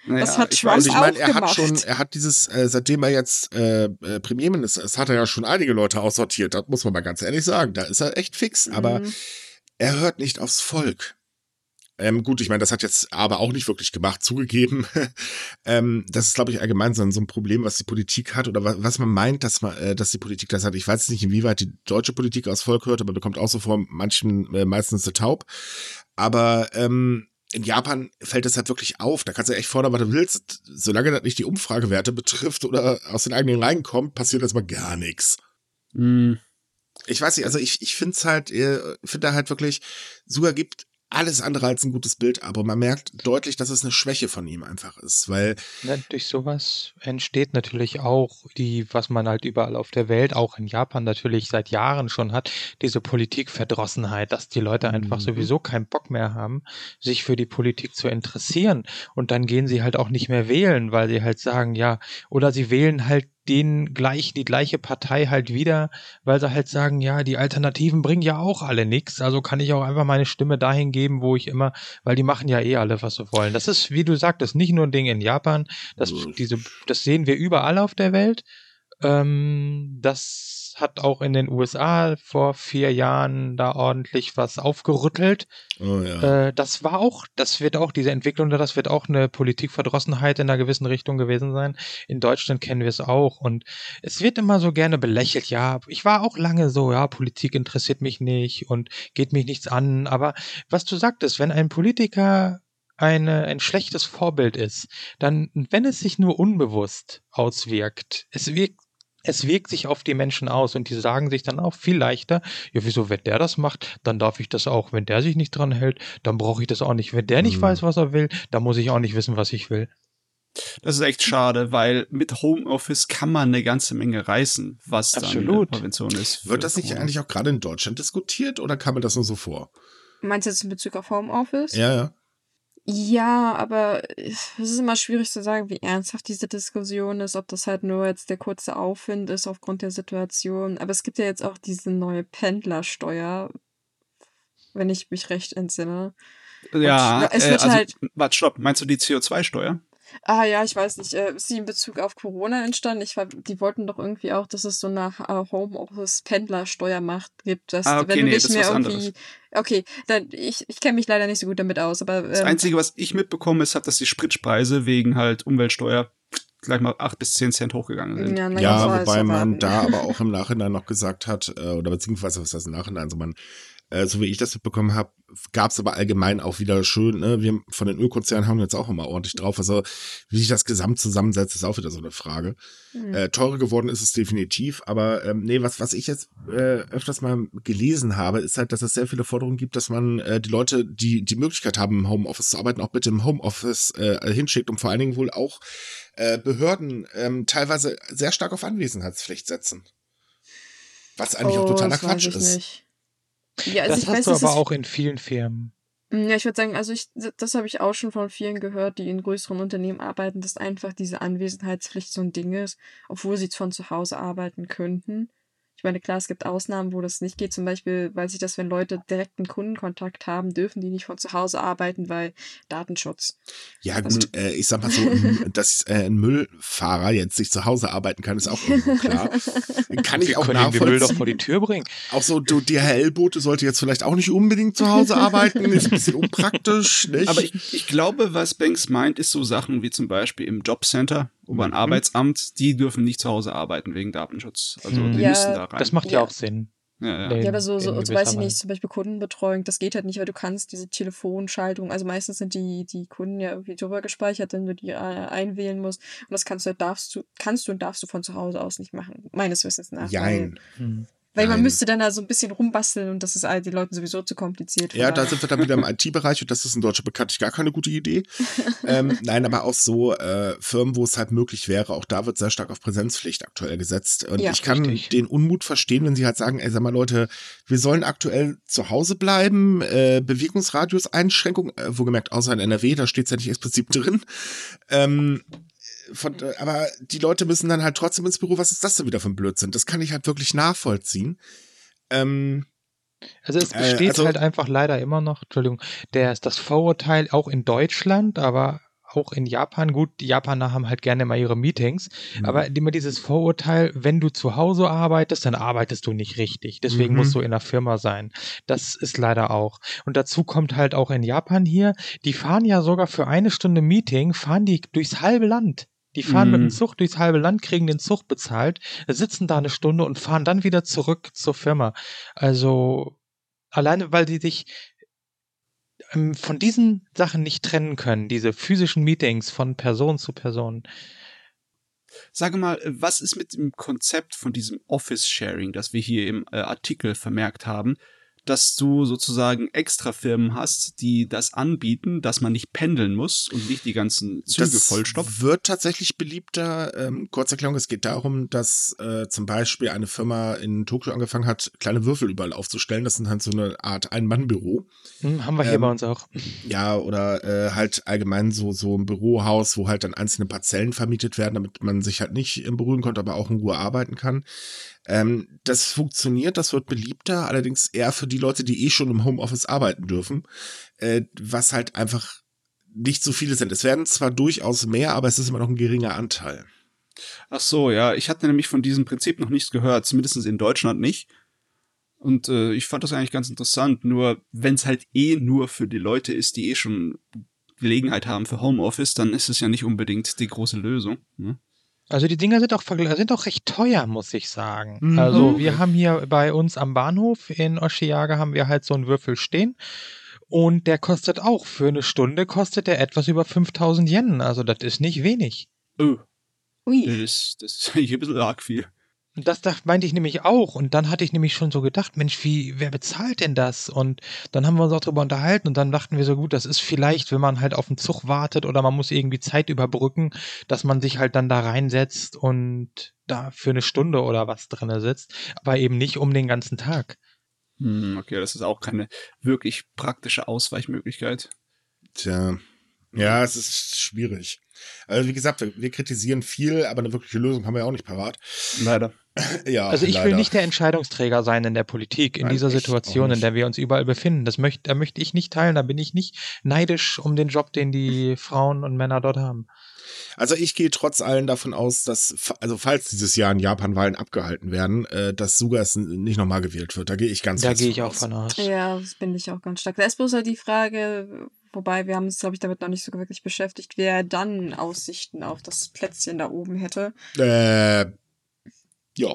Naja, Das hat ich Trump weiß ich auch meine, er hat gemacht. schon, er hat dieses, äh, seitdem er jetzt äh, äh, Premierminister ist, hat er ja schon einige Leute aussortiert. Das muss man mal ganz ehrlich sagen. Da ist er echt fix. Aber Mhm. Er hört nicht aufs Volk. Ähm, gut, ich meine, das hat jetzt aber auch nicht wirklich gemacht, zugegeben. ähm, das ist, glaube ich, allgemein so, ein- Problem, was die Politik hat oder was, was man meint, dass man, äh, dass die Politik das hat. Ich weiß nicht, inwieweit die deutsche Politik aufs Volk hört, aber bekommt auch so vor, manchen äh, meistens so taub. Aber ähm, in Japan fällt es halt wirklich auf. Da kannst du echt fordern, was du willst. Solange das nicht die Umfragewerte betrifft oder aus den eigenen Reihen kommt, passiert erstmal gar nichts. Hm, Ich weiß nicht, also ich, ich finde es halt, äh, finde halt wirklich, Suga gibt alles andere als ein gutes Bild, aber man merkt deutlich, dass es eine Schwäche von ihm einfach ist, weil Ne, durch sowas entsteht natürlich auch die, was man halt überall auf der Welt, auch in Japan natürlich seit Jahren schon hat, diese Politikverdrossenheit, dass die Leute einfach Mhm. sowieso keinen Bock mehr haben, sich für die Politik zu interessieren. Und dann gehen sie halt auch nicht mehr wählen, weil sie halt sagen, ja, oder sie wählen halt den gleich, die gleiche Partei halt wieder, weil sie halt sagen, ja, die Alternativen bringen ja auch alle nichts, also kann ich auch einfach meine Stimme dahin geben, wo ich immer, weil die machen ja eh alle, was sie wollen. Das ist, wie du sagtest, nicht nur ein Ding in Japan, das, diese, das sehen wir überall auf der Welt. Ähm, das hat auch in den USA vor vier Jahren da ordentlich was aufgerüttelt. oh ja. Äh, das war auch, das wird auch, diese Entwicklung, das wird auch eine Politikverdrossenheit in einer gewissen Richtung gewesen sein. In Deutschland kennen wir es auch. Und es wird immer so gerne belächelt. Ja, ich war auch lange so, ja, Politik interessiert mich nicht und geht mich nichts an. Aber was du sagtest, wenn ein Politiker eine, ein schlechtes Vorbild ist, dann, wenn es sich nur unbewusst auswirkt, es wirkt es wirkt sich auf die Menschen aus und die sagen sich dann auch viel leichter, ja, wieso, wenn der das macht, dann darf ich das auch. Wenn der sich nicht dran hält, dann brauche ich das auch nicht. Wenn der nicht Mhm. weiß, was er will, dann muss ich auch nicht wissen, was ich will. Das ist echt schade, weil mit Homeoffice kann man eine ganze Menge reißen, was Absolut. dann Prävention ist. Wird das nicht Corona. eigentlich auch gerade in Deutschland diskutiert oder kam mir das nur so vor? Meinst du jetzt in Bezug auf Homeoffice? Ja, ja. Ja, aber es ist immer schwierig zu sagen, wie ernsthaft diese Diskussion ist, ob das halt nur jetzt der kurze Aufwind ist aufgrund der Situation. Aber es gibt ja jetzt auch diese neue Pendlersteuer, wenn ich mich recht entsinne. Ja, Und es äh, wird also, halt- warte, stopp, meinst du die CO2-Steuer? Ah ja, ich weiß nicht, äh, ist sie in Bezug auf Corona entstanden? Ich war, die wollten doch irgendwie auch, dass es so eine äh, Homeoffice-Pendlersteuermacht gibt, dass Ah, okay, wenn du nee, nicht das ist mehr was irgendwie. anderes. Okay, dann ich, ich kenne mich leider nicht so gut damit aus, aber Das ähm, Einzige, was ich mitbekommen ist, dass die Spritpreise wegen halt Umweltsteuer gleich mal 8 bis 10 Cent hochgegangen sind. ja, Ja, das wobei zu man da aber auch im Nachhinein noch gesagt hat, äh, oder beziehungsweise was heißt im Nachhinein, also man, äh, so wie ich das mitbekommen habe, gab es aber allgemein auch wieder schön, ne, wir von den Ölkonzernen haben jetzt auch immer ordentlich drauf. Also wie sich das Gesamt zusammensetzt, ist auch wieder so eine Frage. Hm. Äh, teurer geworden ist es definitiv, aber ähm, nee, was, was ich jetzt äh, öfters mal gelesen habe, ist halt, dass es sehr viele Forderungen gibt, dass man äh, die Leute, die die Möglichkeit haben, im Homeoffice zu arbeiten, auch bitte im Homeoffice äh, hinschickt und vor allen Dingen wohl auch äh, Behörden ähm, teilweise sehr stark auf Anwesenheitspflicht setzen. Was eigentlich auch totaler Oh, Quatsch ist. nicht. Ja, also das ich hast weiß, du aber auch in vielen Firmen. Ja, ich würde sagen, also ich, das habe ich auch schon von vielen gehört, die in größeren Unternehmen arbeiten, dass einfach diese Anwesenheitspflicht so ein Ding ist, obwohl sie von zu Hause arbeiten könnten. Ich meine, klar, es gibt Ausnahmen, wo das nicht geht. Zum Beispiel weiß ich, dass wenn Leute direkten Kundenkontakt haben, dürfen die nicht von zu Hause arbeiten, weil Datenschutz. Ja, gut, äh, ich sag mal so, dass äh, ein Müllfahrer jetzt sich zu Hause arbeiten kann, ist auch irgendwo klar. Kann ich Wir auch können ihm den Müll doch nachvollziehen. vor die Tür bringen. Auch so, du, DHL-Bote sollte jetzt vielleicht auch nicht unbedingt zu Hause arbeiten, ist ein bisschen unpraktisch, nicht? Aber ich, ich glaube, was Banks meint, ist so Sachen wie zum Beispiel im Jobcenter oder Mhm. ein Arbeitsamt, die dürfen nicht zu Hause arbeiten wegen Datenschutz. Also Hm. die Ja, müssen da rein. Das macht ja, Ja. auch Sinn. ja, ja. Ja, aber so, so, so weiß ich nicht, zum Beispiel Kundenbetreuung, das geht halt nicht, weil du kannst diese Telefonschaltung, also meistens sind die, die Kunden ja irgendwie drüber gespeichert, wenn du die äh, einwählen musst. Und das kannst du, darfst du, kannst du und darfst du von zu Hause aus nicht machen, meines Wissens nach. Jein. Hm. Weil, weil man Nein. müsste dann da so ein bisschen rumbasteln und das ist all den Leuten sowieso zu kompliziert. Ja, da sind wir dann wieder im IT-Bereich und das ist in Deutschland bekanntlich gar keine gute Idee. ähm, nein, aber auch so äh, Firmen, wo es halt möglich wäre, auch da wird sehr stark auf Präsenzpflicht aktuell gesetzt. Und Ja, ich kann richtig. den Unmut verstehen, wenn sie halt sagen, ey, sag mal Leute, wir sollen aktuell zu Hause bleiben, äh, Bewegungsradius-Einschränkung, äh, wohlgemerkt außer in NRW, da steht es ja nicht explizit drin. Ähm, von, äh, aber die Leute müssen dann halt trotzdem ins Büro. Was ist das denn wieder für ein Blödsinn? Das kann ich halt wirklich nachvollziehen. Ähm, Also es Äh, besteht also- halt einfach leider immer noch, Entschuldigung, der ist das Vorurteil auch in Deutschland, aber auch in Japan. Gut, die Japaner haben halt gerne mal ihre Meetings, Mhm. aber immer dieses Vorurteil, wenn du zu Hause arbeitest, dann arbeitest du nicht richtig. Deswegen Mhm. musst du in der Firma sein. Das ist leider auch. Und dazu kommt halt auch in Japan hier, die fahren ja sogar für eine Stunde Meeting, fahren die durchs halbe Land. Die fahren mit Mhm. dem Zug durchs halbe Land, kriegen den Zug bezahlt, sitzen da eine Stunde und fahren dann wieder zurück zur Firma. Also alleine, weil die sich ähm, von diesen Sachen nicht trennen können, diese physischen Meetings von Person zu Person. Sage mal, was ist mit dem Konzept von diesem Office-Sharing, das wir hier im äh, Artikel vermerkt haben, dass du sozusagen extra Firmen hast, die das anbieten, dass man nicht pendeln muss und nicht die ganzen Züge das vollstopft? wird tatsächlich beliebter. Ähm, Kurzerklärung, es geht darum, dass äh, zum Beispiel eine Firma in Tokio angefangen hat, kleine Würfel überall aufzustellen. Das sind halt so eine Art Ein-Mann-Büro. Hm, haben wir hier Ähm, bei uns auch. Ja, oder äh, halt allgemein so, so ein Bürohaus, wo halt dann einzelne Parzellen vermietet werden, damit man sich halt nicht berühren konnte, aber auch in Ruhe arbeiten kann. Ähm, das funktioniert, das wird beliebter, allerdings eher für die Leute, die eh schon im Homeoffice arbeiten dürfen, äh, was halt einfach nicht so viele sind. Es werden zwar durchaus mehr, aber es ist immer noch ein geringer Anteil. Ach so, ja, ich hatte nämlich von diesem Prinzip noch nichts gehört, zumindest in Deutschland nicht. Und äh, ich fand das eigentlich ganz interessant, nur wenn es halt eh nur für die Leute ist, die eh schon Gelegenheit haben für Homeoffice, dann ist es ja nicht unbedingt die große Lösung. Ne? Also die Dinger sind auch, sind auch recht teuer, muss ich sagen. Mhm. Also wir haben hier bei uns am Bahnhof in Oshiaga haben wir halt so einen Würfel stehen. Und der kostet auch, für eine Stunde kostet der etwas über 5000 Yen. Also das ist nicht wenig. Oh, Ui. das ist, das ist eigentlich ein bisschen arg viel. Und das, das meinte ich nämlich auch. Und dann hatte ich nämlich schon so gedacht, Mensch, wie, wer bezahlt denn das? Und dann haben wir uns auch drüber unterhalten und dann dachten wir so, gut, das ist vielleicht, wenn man halt auf den Zug wartet oder man muss irgendwie Zeit überbrücken, dass man sich halt dann da reinsetzt und da für eine Stunde oder was drinne sitzt, aber eben nicht um den ganzen Tag. Hm, okay, das ist auch keine wirklich praktische Ausweichmöglichkeit. Tja, ja, es ist schwierig. Also wie gesagt, wir, wir kritisieren viel, aber eine wirkliche Lösung haben wir ja auch nicht parat. Leider. Ja, Also ich leider. will nicht der Entscheidungsträger sein in der Politik, in Nein, dieser Situation, in der wir uns überall befinden. Das möchte, da möchte ich nicht teilen, da bin ich nicht neidisch um den Job, den die Frauen und Männer dort haben. Also ich gehe trotz allem davon aus, dass, also falls dieses Jahr in Japan Wahlen abgehalten werden, äh, dass Sugas nicht nochmal gewählt wird. Da gehe ich ganz Da gehe ich auch aus. von aus. Ja, das bin ich auch ganz stark. Da ist bloß halt die Frage, wobei wir haben uns, glaube ich, damit noch nicht so wirklich beschäftigt, wer dann Aussichten auf das Plätzchen da oben hätte. Äh, ja.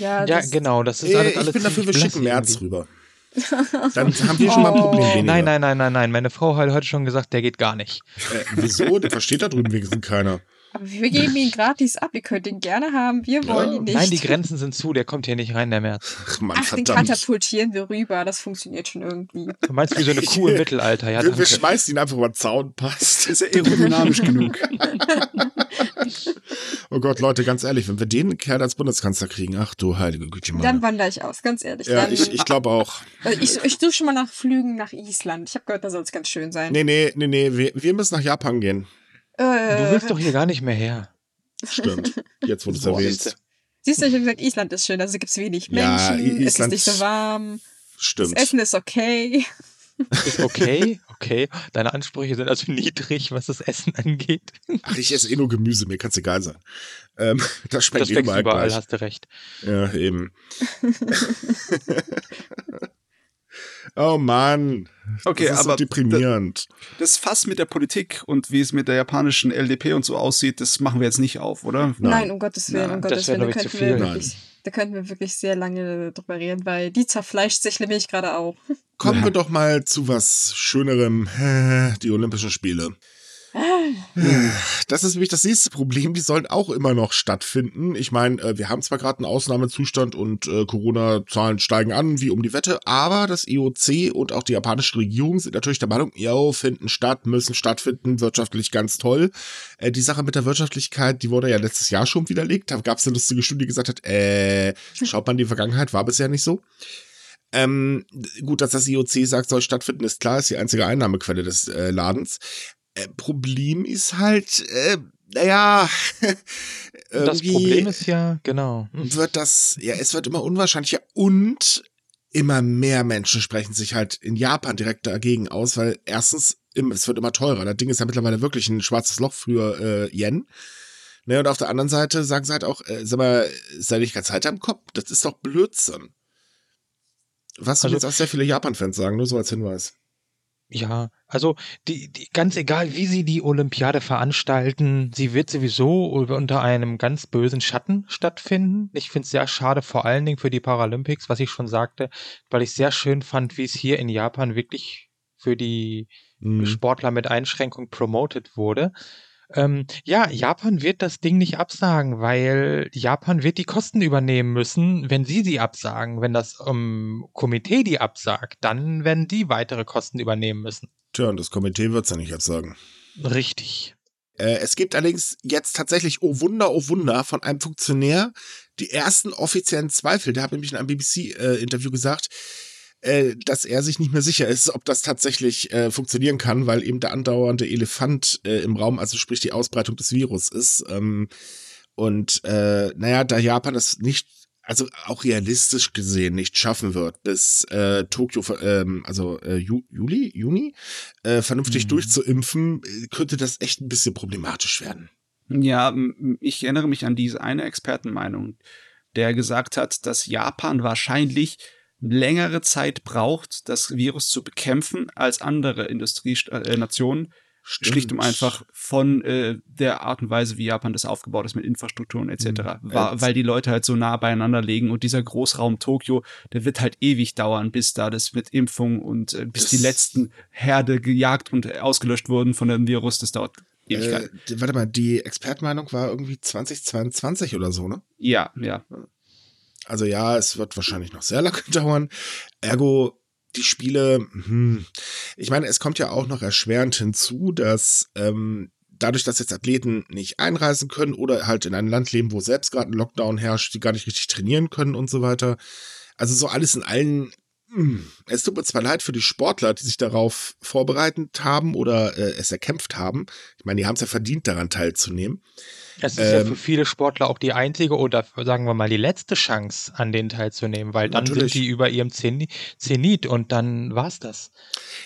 Ja, Ja, das, genau, das ist Äh, alles, ich alles bin dafür, wir schicken März rüber. Dann haben wir schon mal ein Problem Oh. weniger. Nein, nein, nein, nein, nein. Meine Frau hat heute schon gesagt, der geht gar nicht. Äh, wieso? Das versteht da drüben wenigstens keiner. Aber wir geben ihn gratis ab. Ihr könnt ihn gerne haben. Wir wollen Ja. ihn nicht. Nein, die Grenzen sind zu, der kommt hier nicht rein, der März. Ach Mann, Ach, den verdammt. katapultieren wir rüber. Das funktioniert schon irgendwie. Du meinst wie so eine Kuh im Mittelalter, ja, wir, wir schmeißen ihn einfach über den Zaun, passt. Ist ja aerodynamisch genug. Oh Gott, Leute, ganz ehrlich, wenn wir den Kerl als Bundeskanzler kriegen, ach du heilige Güte, Dann wandere ich aus, ganz ehrlich. Ja, Dann, ich, ich glaube auch. also ich, ich suche schon mal nach Flügen nach Island. Ich habe gehört, da soll es ganz schön sein. Nee, nee, nee, nee, wir, wir müssen nach Japan gehen. Du Äh, willst doch hier gar nicht mehr her. Stimmt. Jetzt, wo du es erwähnst. Siehst du, ich habe gesagt, Island ist schön. Also gibt es wenig Ja, Menschen, I- es ist nicht so warm, Stimmt. das Essen ist okay. Ist okay, okay. Deine Ansprüche sind also niedrig, was das Essen angeht. Ach, ich esse eh nur Gemüse, mir kann's egal sein. Ähm, das schmeckt Das eh überall überall, gleich. hast du recht. Ja, eben. oh Mann. Okay, das ist aber so deprimierend. Das Fass mit der Politik und wie es mit der japanischen LDP und so aussieht, das machen wir jetzt nicht auf, oder? Nein. Nein, um Gottes Willen, Nein, um Gottes Willen. Da könnten, wir viel. wirklich, da könnten wir wirklich sehr lange drüber reden, weil die zerfleischt sich nämlich gerade auch. Kommen Ja. wir doch mal zu was Schönerem. Die Olympischen Spiele. Das ist nämlich das nächste Problem. Die sollen auch immer noch stattfinden. Ich meine, äh, wir haben zwar gerade einen Ausnahmezustand und äh, Corona-Zahlen steigen an, wie um die Wette, aber das IOC und auch die japanische Regierung sind natürlich der Meinung, ja, finden statt, müssen stattfinden, wirtschaftlich ganz toll. Äh, die Sache mit der Wirtschaftlichkeit, die wurde ja letztes Jahr schon widerlegt. Da gab es eine lustige Studie, die gesagt hat, äh, schaut man in die Vergangenheit, war bisher nicht so. Ähm, gut, dass das IOC sagt, soll stattfinden, ist klar, ist die einzige Einnahmequelle des äh, Ladens. Äh, Problem ist halt, äh, naja, Das Problem ist ja, genau. wird das, ja, es wird immer unwahrscheinlicher und immer mehr Menschen sprechen sich halt in Japan direkt dagegen aus, weil erstens, im- es wird immer teurer. Das Ding ist ja mittlerweile wirklich ein schwarzes Loch für äh, Yen. Ne, und auf der anderen Seite sagen sie halt auch, äh, sag mal, sei nicht ganz Zeit am Kopf, das ist doch Blödsinn. Was Also- jetzt auch sehr viele Japan-Fans sagen, nur so als Hinweis. Ja, also die, die, ganz egal, wie sie die Olympiade veranstalten, sie wird sowieso unter einem ganz bösen Schatten stattfinden. Ich finde es sehr schade, vor allen Dingen für die Paralympics, was ich schon sagte, weil ich sehr schön fand, wie es hier in Japan wirklich für die Mhm. Sportler mit Einschränkung promoted wurde. Ähm, ja, Japan wird das Ding nicht absagen, weil Japan wird die Kosten übernehmen müssen, wenn sie sie absagen. Wenn das ähm, Komitee die absagt, dann werden die weitere Kosten übernehmen müssen. Tja, und das Komitee wird's ja nicht jetzt sagen. Richtig. Äh, es gibt allerdings jetzt tatsächlich, oh Wunder, oh Wunder, von einem Funktionär die ersten offiziellen Zweifel. Der hat nämlich in einem BBC-Interview gesagt, äh, dass er sich nicht mehr sicher ist, ob das tatsächlich äh, funktionieren kann, weil eben der andauernde Elefant äh, im Raum, also sprich die Ausbreitung des Virus ist. Ähm, und äh, naja, da Japan das nicht, also auch realistisch gesehen nicht schaffen wird, bis äh, Tokio, ähm, also äh, Ju Juli, Juni, äh, vernünftig Mhm. durchzuimpfen, äh, könnte das echt ein bisschen problematisch werden. Ja, ich erinnere mich an diese eine Expertenmeinung, der gesagt hat, dass Japan wahrscheinlich längere Zeit braucht, das Virus zu bekämpfen als andere Industrienationen. Schlicht und einfach von äh, der Art und Weise, wie Japan das aufgebaut ist mit Infrastrukturen etc. Mhm. Wa- Äh, weil die Leute halt so nah beieinander liegen und dieser Großraum Tokio, der wird halt ewig dauern, bis da das mit Impfung und äh, bis Das- die letzten Herde gejagt und ausgelöscht wurden von dem Virus. Das dauert Äh, warte mal, die Expertmeinung war irgendwie 2022 oder so, ne? Ja, ja. Also ja, es wird wahrscheinlich noch sehr lange dauern. Ergo, die Spiele, hm, ich meine, es kommt ja auch noch erschwerend hinzu, dass ähm, dadurch, dass jetzt Athleten nicht einreisen können oder halt in einem Land leben, wo selbst gerade ein Lockdown herrscht, die gar nicht richtig trainieren können und so weiter. Also so alles in allen es tut mir zwar leid für die Sportler, die sich darauf vorbereitet haben oder äh, es erkämpft haben. Ich meine, die haben es ja verdient, daran teilzunehmen. Es ist ähm, ja für viele Sportler auch die einzige oder sagen wir mal die letzte Chance, an denen teilzunehmen, weil dann natürlich. sind die über ihrem Zenit und dann war's das.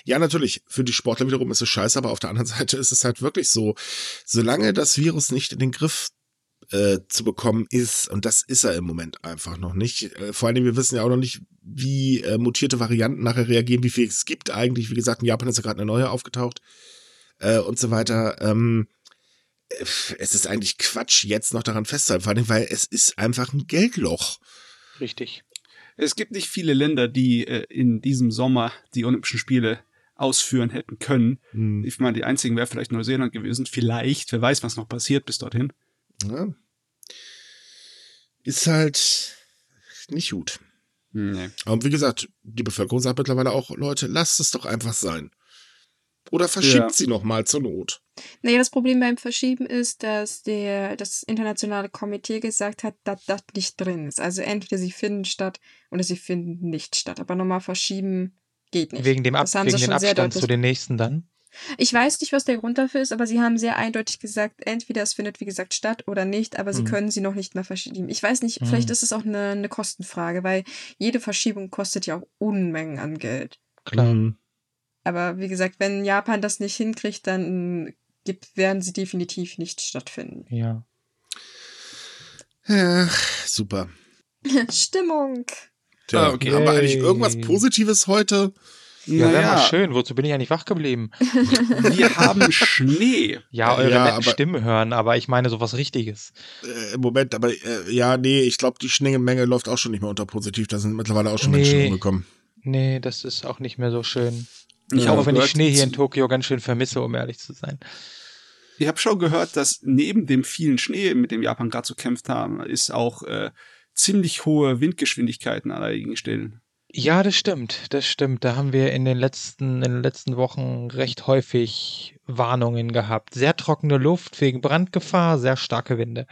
Ja, natürlich. Für die Sportler wiederum ist es scheiße, aber auf der anderen Seite ist es halt wirklich so, solange das Virus nicht in den Griff äh, zu bekommen ist. Und das ist er im Moment einfach noch nicht. Äh, vor allem, wir wissen ja auch noch nicht, wie äh, mutierte Varianten nachher reagieren, wie viel es gibt eigentlich. Wie gesagt, in Japan ist ja gerade eine neue aufgetaucht äh, und so weiter. Ähm, äh, es ist eigentlich Quatsch, jetzt noch daran festzuhalten, vor allem, weil es ist einfach ein Geldloch. Richtig. Es gibt nicht viele Länder, die äh, in diesem Sommer die Olympischen Spiele ausführen hätten können. Hm. Ich meine, die einzigen wäre vielleicht Neuseeland gewesen. Vielleicht, wer weiß, was noch passiert bis dorthin. Ja. Ist halt nicht gut. Nee. Aber wie gesagt, die Bevölkerung sagt mittlerweile auch, Leute, lasst es doch einfach sein. Oder verschiebt ja. sie noch mal zur Not. Naja, das Problem beim Verschieben ist, dass der, das internationale Komitee gesagt hat, dass das nicht drin ist. Also entweder sie finden statt oder sie finden nicht statt. Aber nochmal verschieben geht nicht. Wegen dem Ab wegen den Abstand zu den nächsten dann? Ich weiß nicht, was der Grund dafür ist, aber sie haben sehr eindeutig gesagt, entweder es findet, wie gesagt, statt oder nicht, aber sie mhm. können sie noch nicht mehr verschieben. Ich weiß nicht, mhm. vielleicht ist es auch eine, eine Kostenfrage, weil jede Verschiebung kostet ja auch Unmengen an Geld. Klar. Mhm. Aber wie gesagt, wenn Japan das nicht hinkriegt, dann gibt, werden sie definitiv nicht stattfinden. Ja. Ja, super. Stimmung. Tja, ah, okay. Haben wir eigentlich irgendwas Positives heute? Ja, naja. wäre mal schön. Wozu bin ich eigentlich wach geblieben? Wir haben Schnee. Ja, eure ja, netten Stimmen hören, aber ich meine sowas Richtiges. Äh, Moment, aber äh, ja, nee, ich glaube, die Schneemenge läuft auch schon nicht mehr unter positiv. Da sind mittlerweile auch schon nee, Menschen umgekommen. Nee, das ist auch nicht mehr so schön. Ich ja, auch wenn ich Schnee hier in Tokio ganz schön vermisse, um ehrlich zu sein. Ich habe schon gehört, dass neben dem vielen Schnee, mit dem Japan gerade zu kämpfen haben, ist auch äh, ziemlich hohe Windgeschwindigkeiten an einigen Stellen. Ja, das stimmt, das stimmt. Da haben wir in den letzten, in den letzten Wochen recht häufig Warnungen gehabt. Sehr trockene Luft wegen Brandgefahr, sehr starke Winde.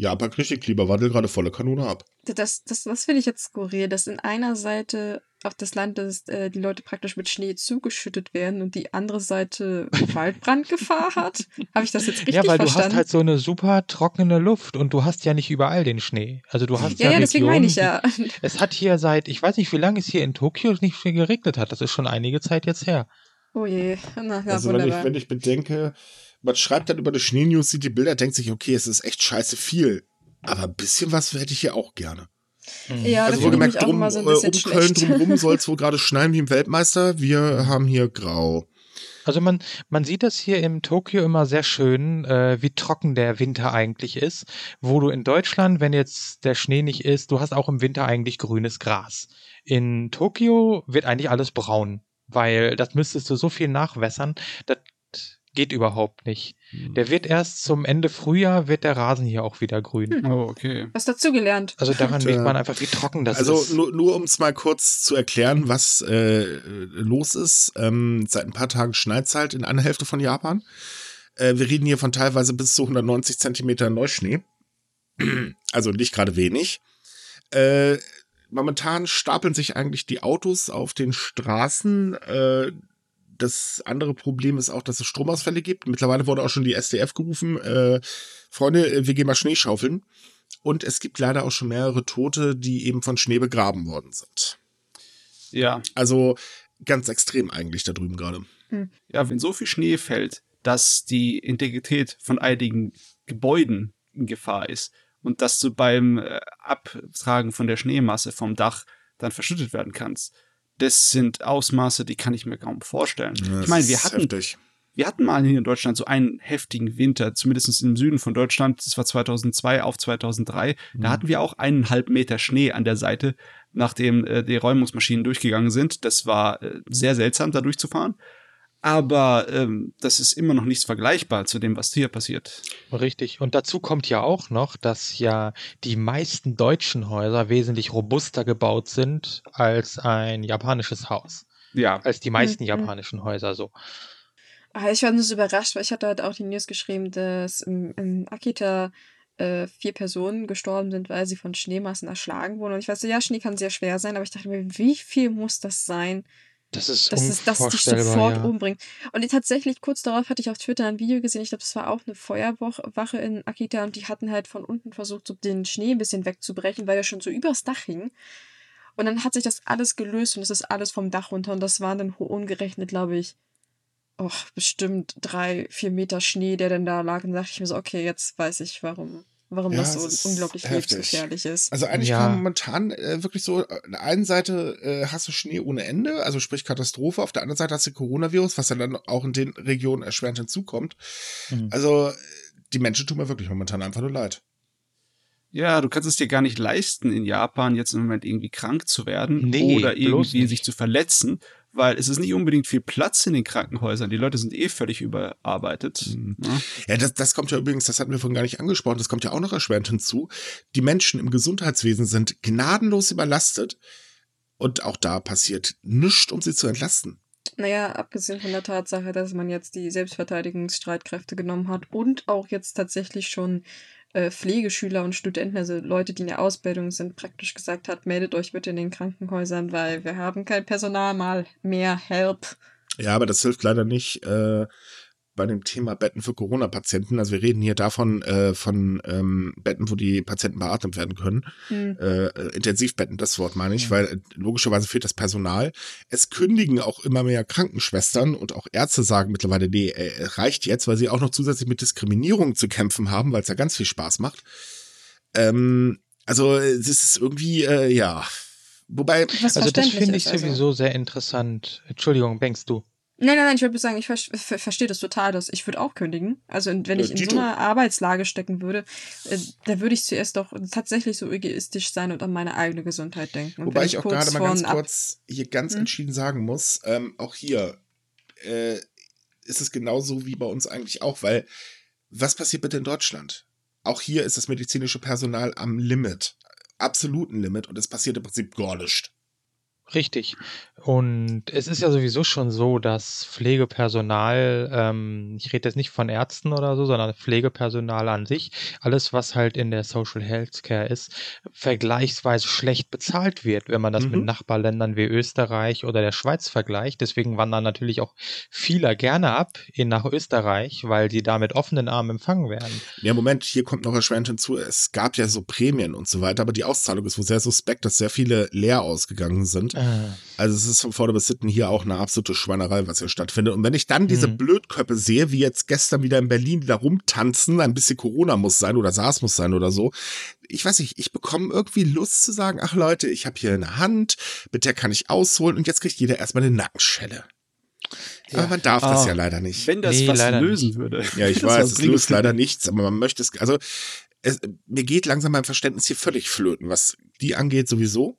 Ja, aber kriegt Klimawandel gerade volle Kanone ab. Das, das, das finde ich jetzt skurril, dass in einer Seite auf des Landes äh, die Leute praktisch mit Schnee zugeschüttet werden und die andere Seite Waldbrandgefahr hat. Habe ich das jetzt richtig verstanden? Ja, weil verstanden? du hast halt so eine super trockene Luft und du hast ja nicht überall den Schnee. Also du hast ja, ja, ja deswegen meine ich ja. Es hat hier seit, ich weiß nicht, wie lange es hier in Tokio nicht viel geregnet hat. Das ist schon einige Zeit jetzt her. Oh je. Na, ja, also wenn ich, wenn ich bedenke, man schreibt dann über die Schnee-News, sieht die Bilder, denkt sich, okay, es ist echt scheiße viel. Aber ein bisschen was hätte ich hier auch gerne. Mhm. Ja, also wohlgemerkt, drum, so um Köln drumherum soll es wohl gerade schneien wie im Weltmeister. Wir haben hier grau. Also man, man sieht das hier im Tokio immer sehr schön, äh, wie trocken der Winter eigentlich ist. Wo du in Deutschland, wenn jetzt der Schnee nicht ist, du hast auch im Winter eigentlich grünes Gras. In Tokio wird eigentlich alles braun, weil das müsstest du so viel nachwässern. Das geht überhaupt nicht. Hm. Der wird erst zum Ende Frühjahr wird der Rasen hier auch wieder grün. Hm. Oh, okay. Was dazugelernt. Also daran merkt man einfach, wie trocken das also, ist. Also nur, nur um es mal kurz zu erklären, was äh, los ist. Ähm, seit ein paar Tagen schneit es halt in einer Hälfte von Japan. Äh, wir reden hier von teilweise bis zu 190 Zentimeter Neuschnee. also nicht gerade wenig. Äh, momentan stapeln sich eigentlich die Autos auf den Straßen. Das andere Problem ist auch, dass es Stromausfälle gibt. Mittlerweile wurde auch schon die SDF gerufen. Äh, Freunde, äh, wir gehen mal Schnee schaufeln. Und es gibt leider auch schon mehrere Tote, die eben von Schnee begraben worden sind. Ja. Also ganz extrem eigentlich da drüben gerade. Hm. Ja, wenn so viel Schnee fällt, dass die Integrität von einigen Gebäuden in Gefahr ist und dass du beim äh, Abtragen von der Schneemasse vom Dach dann verschüttet werden kannst, das sind Ausmaße, die kann ich mir kaum vorstellen. Ja, ich meine, wir hatten, heftig. wir hatten mal hier in Deutschland so einen heftigen Winter, zumindest im Süden von Deutschland. Das war 2002 auf 2003. Mhm. Da hatten wir auch eineinhalb Meter Schnee an der Seite, nachdem äh, die Räumungsmaschinen durchgegangen sind. Das war äh, sehr seltsam, da durchzufahren. Aber ähm, das ist immer noch nichts vergleichbar zu dem, was hier passiert. Richtig. Und dazu kommt ja auch noch, dass ja die meisten deutschen Häuser wesentlich robuster gebaut sind als ein japanisches Haus. Ja. Als die meisten Mhm. japanischen Häuser so. Ah, ich war nur so überrascht, weil ich hatte halt auch die News geschrieben, dass im, im Akita äh, vier Personen gestorben sind, weil sie von Schneemassen erschlagen wurden. Und ich weiß so, ja, Schnee kann sehr schwer sein, aber ich dachte mir, wie viel muss das sein, Das ist dass es dass dich sofort ja. umbringt? Und tatsächlich, kurz darauf hatte ich auf Twitter ein Video gesehen, ich glaube, das war auch eine Feuerwache in Akita und die hatten halt von unten versucht, so den Schnee ein bisschen wegzubrechen, weil er schon so übers Dach hing. Und dann hat sich das alles gelöst und es ist alles vom Dach runter und das waren dann umgerechnet, glaube ich, oh, bestimmt drei, vier Meter Schnee, der dann da lag. Und da dachte ich mir so, okay, jetzt weiß ich, warum, warum Ja, das so unglaublich heftig. lebensgefährlich ist. Also eigentlich Ja. momentan äh, wirklich so, äh, an der einen Seite äh, hast du Schnee ohne Ende, also sprich Katastrophe, auf der anderen Seite hast du Coronavirus, was ja dann auch in den Regionen erschwerend hinzukommt. Mhm. Also die Menschen tun mir wirklich momentan einfach nur leid. Ja, du kannst es dir gar nicht leisten, in Japan jetzt im Moment irgendwie krank zu werden Nee, oder irgendwie sich zu verletzen, weil es ist nicht unbedingt viel Platz in den Krankenhäusern. Die Leute sind eh völlig überarbeitet. Mhm. Ja, das, das kommt ja übrigens, das hatten wir vorhin gar nicht angesprochen, das kommt ja auch noch erschwerend hinzu. Die Menschen im Gesundheitswesen sind gnadenlos überlastet und auch da passiert nichts, um sie zu entlasten. Naja, abgesehen von der Tatsache, dass man jetzt die Selbstverteidigungsstreitkräfte genommen hat und auch jetzt tatsächlich schon äh, Pflegeschüler und Studenten, also Leute, die in der Ausbildung sind, praktisch gesagt hat, meldet euch bitte in den Krankenhäusern, weil wir haben kein Personal mal mehr. Help. Ja, aber das hilft leider nicht äh, bei dem Thema Betten für Corona-Patienten. Also wir reden hier davon, äh, von ähm, Betten, wo die Patienten beatmet werden können. Hm. Äh, Intensivbetten, das Wort meine ich, weil äh, logischerweise fehlt das Personal. Es kündigen auch immer mehr Krankenschwestern und auch Ärzte sagen mittlerweile, nee, äh, reicht jetzt, weil sie auch noch zusätzlich mit Diskriminierung zu kämpfen haben, weil es ja ganz viel Spaß macht. Ähm, also es ist irgendwie, äh, ja. Wobei, Was Also das finde ich also. sowieso sehr interessant. Entschuldigung, Bengst du? Nein, nein, nein, ich würde sagen, ich ver ver verstehe das total. Das. Ich würde auch kündigen. Also wenn ich in so einer Arbeitslage stecken würde, äh, da würde ich zuerst doch tatsächlich so egoistisch sein und an meine eigene Gesundheit denken. Und Wobei wenn ich auch gerade mal ganz kurz hier ganz Hm? entschieden sagen muss, ähm, auch hier äh, ist es genauso wie bei uns eigentlich auch, weil was passiert bitte in Deutschland? Auch hier ist das medizinische Personal am Limit, absoluten Limit und es passiert im Prinzip gar nichts. Richtig. Und es ist ja sowieso schon so, dass Pflegepersonal, ähm, ich rede jetzt nicht von Ärzten oder so, sondern Pflegepersonal an sich, alles, was halt in der Social Healthcare ist, vergleichsweise schlecht bezahlt wird, wenn man das Mhm. mit Nachbarländern wie Österreich oder der Schweiz vergleicht. Deswegen wandern natürlich auch viele gerne ab in nach Österreich, weil sie da mit offenen Armen empfangen werden. Ja, Moment, hier kommt noch erschwerend hinzu, es gab ja so Prämien und so weiter, aber die Auszahlung ist wohl sehr suspekt, dass sehr viele leer ausgegangen sind. Äh, Also es ist von vorne bis hinten hier auch eine absolute Schweinerei, was hier stattfindet. Und wenn ich dann diese Mhm. Blödköppe sehe, wie jetzt gestern wieder in Berlin, da rumtanzen, ein bisschen Corona muss sein oder SARS muss sein oder so. Ich weiß nicht, ich bekomme irgendwie Lust zu sagen, ach Leute, ich habe hier eine Hand, mit der kann ich ausholen und jetzt kriegt jeder erstmal eine Nackenschelle. Aber man darf das Ah. ja leider nicht. Wenn das Nee, was lösen nicht. würde. Ja, ich weiß, es löst leider nichts, aber man möchte es, also es, mir geht langsam mein Verständnis hier völlig flöten, was die angeht sowieso.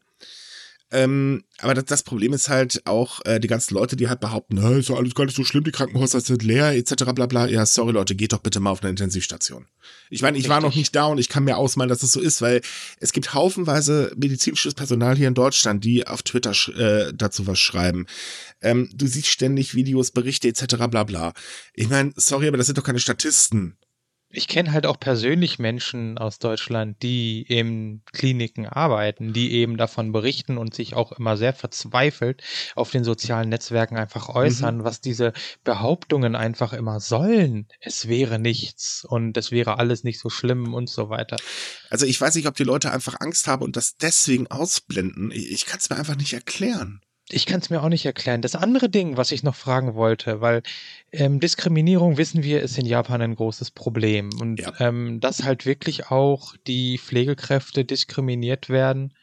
Ähm, aber das, das Problem ist halt auch äh, die ganzen Leute, die halt behaupten, "Na, ist doch alles gar nicht so schlimm, die Krankenhäuser sind leer, etc. bla bla. Ja, sorry Leute, geht doch bitte mal auf eine Intensivstation. Ich meine, ich war noch Richtig. nicht da und ich kann mir ausmalen, dass das so ist, weil es gibt haufenweise medizinisches Personal hier in Deutschland, die auf Twitter äh, dazu was schreiben. Ähm, du siehst ständig Videos, Berichte etc. bla bla. Ich meine, sorry, aber das sind doch keine Statisten. Ich kenne halt auch persönlich Menschen aus Deutschland, die in Kliniken arbeiten, die eben davon berichten und sich auch immer sehr verzweifelt auf den sozialen Netzwerken einfach äußern, was diese Behauptungen einfach immer sollen. Es wäre nichts und es wäre alles nicht so schlimm und so weiter. Also ich weiß nicht, ob die Leute einfach Angst haben und das deswegen ausblenden. Ich, ich kann es mir einfach nicht erklären. Ich kann es mir auch nicht erklären. Das andere Ding, was ich noch fragen wollte, weil ähm, Diskriminierung, wissen wir, ist in Japan ein großes Problem. Und Ja. ähm, dass halt wirklich auch die Pflegekräfte diskriminiert werden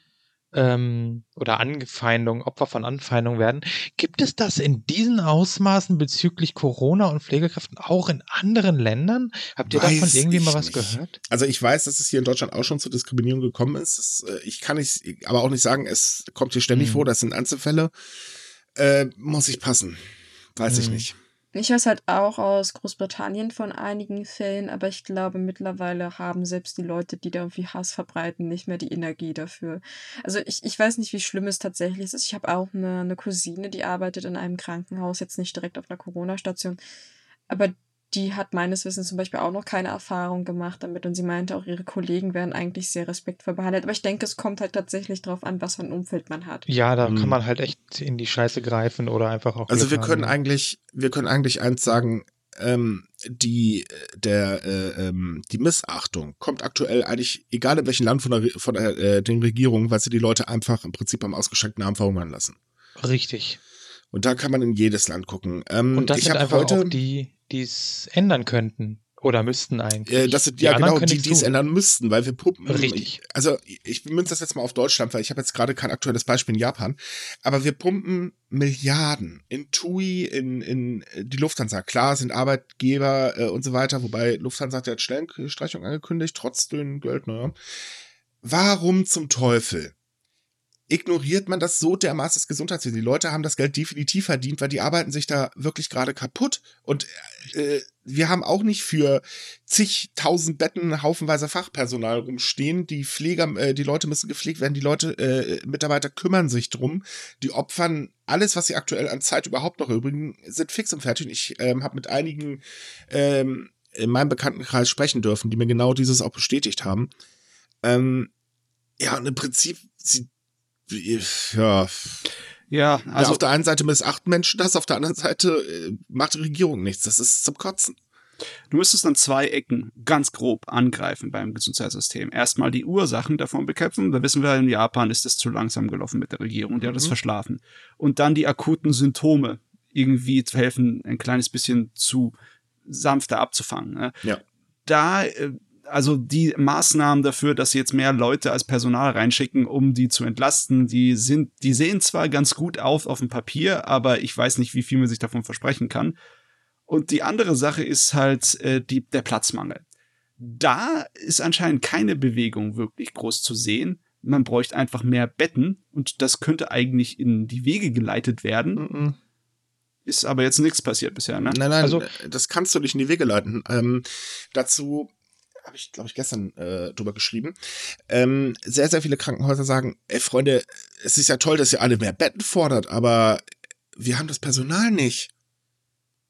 ähm, oder Angefeindung, Opfer von Anfeindung werden. Gibt es das in diesen Ausmaßen bezüglich Corona und Pflegekräften auch in anderen Ländern? Habt ihr davon Weiß irgendwie mal ich was nicht. gehört? Also ich weiß, dass es hier in Deutschland auch schon zur Diskriminierung gekommen ist. Das, äh, ich kann nicht, aber auch nicht sagen, es kommt hier ständig Hm. vor, das sind Einzelfälle. Äh, muss ich passen. Weiß ich Hm. nicht. Ich weiß halt auch aus Großbritannien von einigen Fällen, aber ich glaube, mittlerweile haben selbst die Leute, die da irgendwie Hass verbreiten, nicht mehr die Energie dafür. Also ich, ich weiß nicht, wie schlimm es tatsächlich ist. Ich habe auch eine, eine Cousine, die arbeitet in einem Krankenhaus, jetzt nicht direkt auf einer Corona-Station, aber die hat meines Wissens zum Beispiel auch noch keine Erfahrung gemacht damit und sie meinte auch, ihre Kollegen werden eigentlich sehr respektvoll behandelt. Aber ich denke, es kommt halt tatsächlich darauf an, was für ein Umfeld man hat. Ja, da Hm. kann man halt echt in die Scheiße greifen oder einfach auch. Also wir haben, können ne? eigentlich, wir können eigentlich eins sagen, ähm, die, der, äh, ähm, die Missachtung kommt aktuell eigentlich, egal in welchem Land von, der, von der, äh, den Regierungen, weil sie die Leute einfach im Prinzip am ausgeschränkten Arm verhungern lassen. Richtig. Und da kann man in jedes Land gucken. Ähm, Und das ich sind habe einfach heute, auch die, die es ändern könnten. Oder müssten eigentlich. Äh, das Die ja, genau, die, die es ändern müssten, weil wir pumpen. Richtig. Ich, also, ich bemünze das jetzt mal auf Deutschland, weil ich habe jetzt gerade kein aktuelles Beispiel in Japan. Aber wir pumpen Milliarden in TUI, in, in äh, die Lufthansa. Klar sind Arbeitgeber äh, und so weiter, wobei Lufthansa hat ja jetzt Stellenstreichung angekündigt, trotz dem Geld, naja. Warum zum Teufel? Ignoriert man das so dermaßen das Gesundheitswesen. Die Leute haben das Geld definitiv verdient, weil die arbeiten sich da wirklich gerade kaputt. Und äh, wir haben auch nicht für zigtausend Betten haufenweise Fachpersonal rumstehen. Die Pfleger, äh, die Leute müssen gepflegt werden, die Leute, äh, Mitarbeiter kümmern sich drum. Die opfern alles, was sie aktuell an Zeit überhaupt noch übrigen, sind fix und fertig. Und ich ähm, habe mit einigen ähm, in meinem Bekanntenkreis sprechen dürfen, die mir genau dieses auch bestätigt haben. Ähm, ja, und im Prinzip, sie ja, Ja, also also auf der einen Seite missachten Menschen das, auf der anderen Seite äh, macht die Regierung nichts. Das ist zum Kotzen. du müsstest dann zwei Ecken ganz grob angreifen beim Gesundheitssystem. Erstmal die Ursachen davon bekämpfen. Da wissen wir, in Japan ist es zu langsam gelaufen mit der Regierung. Die hat Mhm. verschlafen. Und dann die akuten Symptome irgendwie zu helfen, ein kleines bisschen zu sanfter abzufangen. Ne? Ja. Da, äh, also die Maßnahmen dafür, dass sie jetzt mehr Leute als Personal reinschicken, um die zu entlasten, die sind, die sehen zwar ganz gut auf auf dem Papier, aber ich weiß nicht, wie viel man sich davon versprechen kann. Und die andere Sache ist halt äh, die, der Platzmangel. Da ist anscheinend keine Bewegung wirklich groß zu sehen. Man bräuchte einfach mehr Betten und das könnte eigentlich in die Wege geleitet werden. Ist aber jetzt nichts passiert bisher, ne? Nein, nein, Also- das kannst du nicht in die Wege leiten. Ähm, dazu habe ich, glaube ich, gestern äh, drüber geschrieben. Ähm, sehr, sehr viele Krankenhäuser sagen, ey Freunde, es ist ja toll, dass ihr alle mehr Betten fordert, aber wir haben das Personal nicht.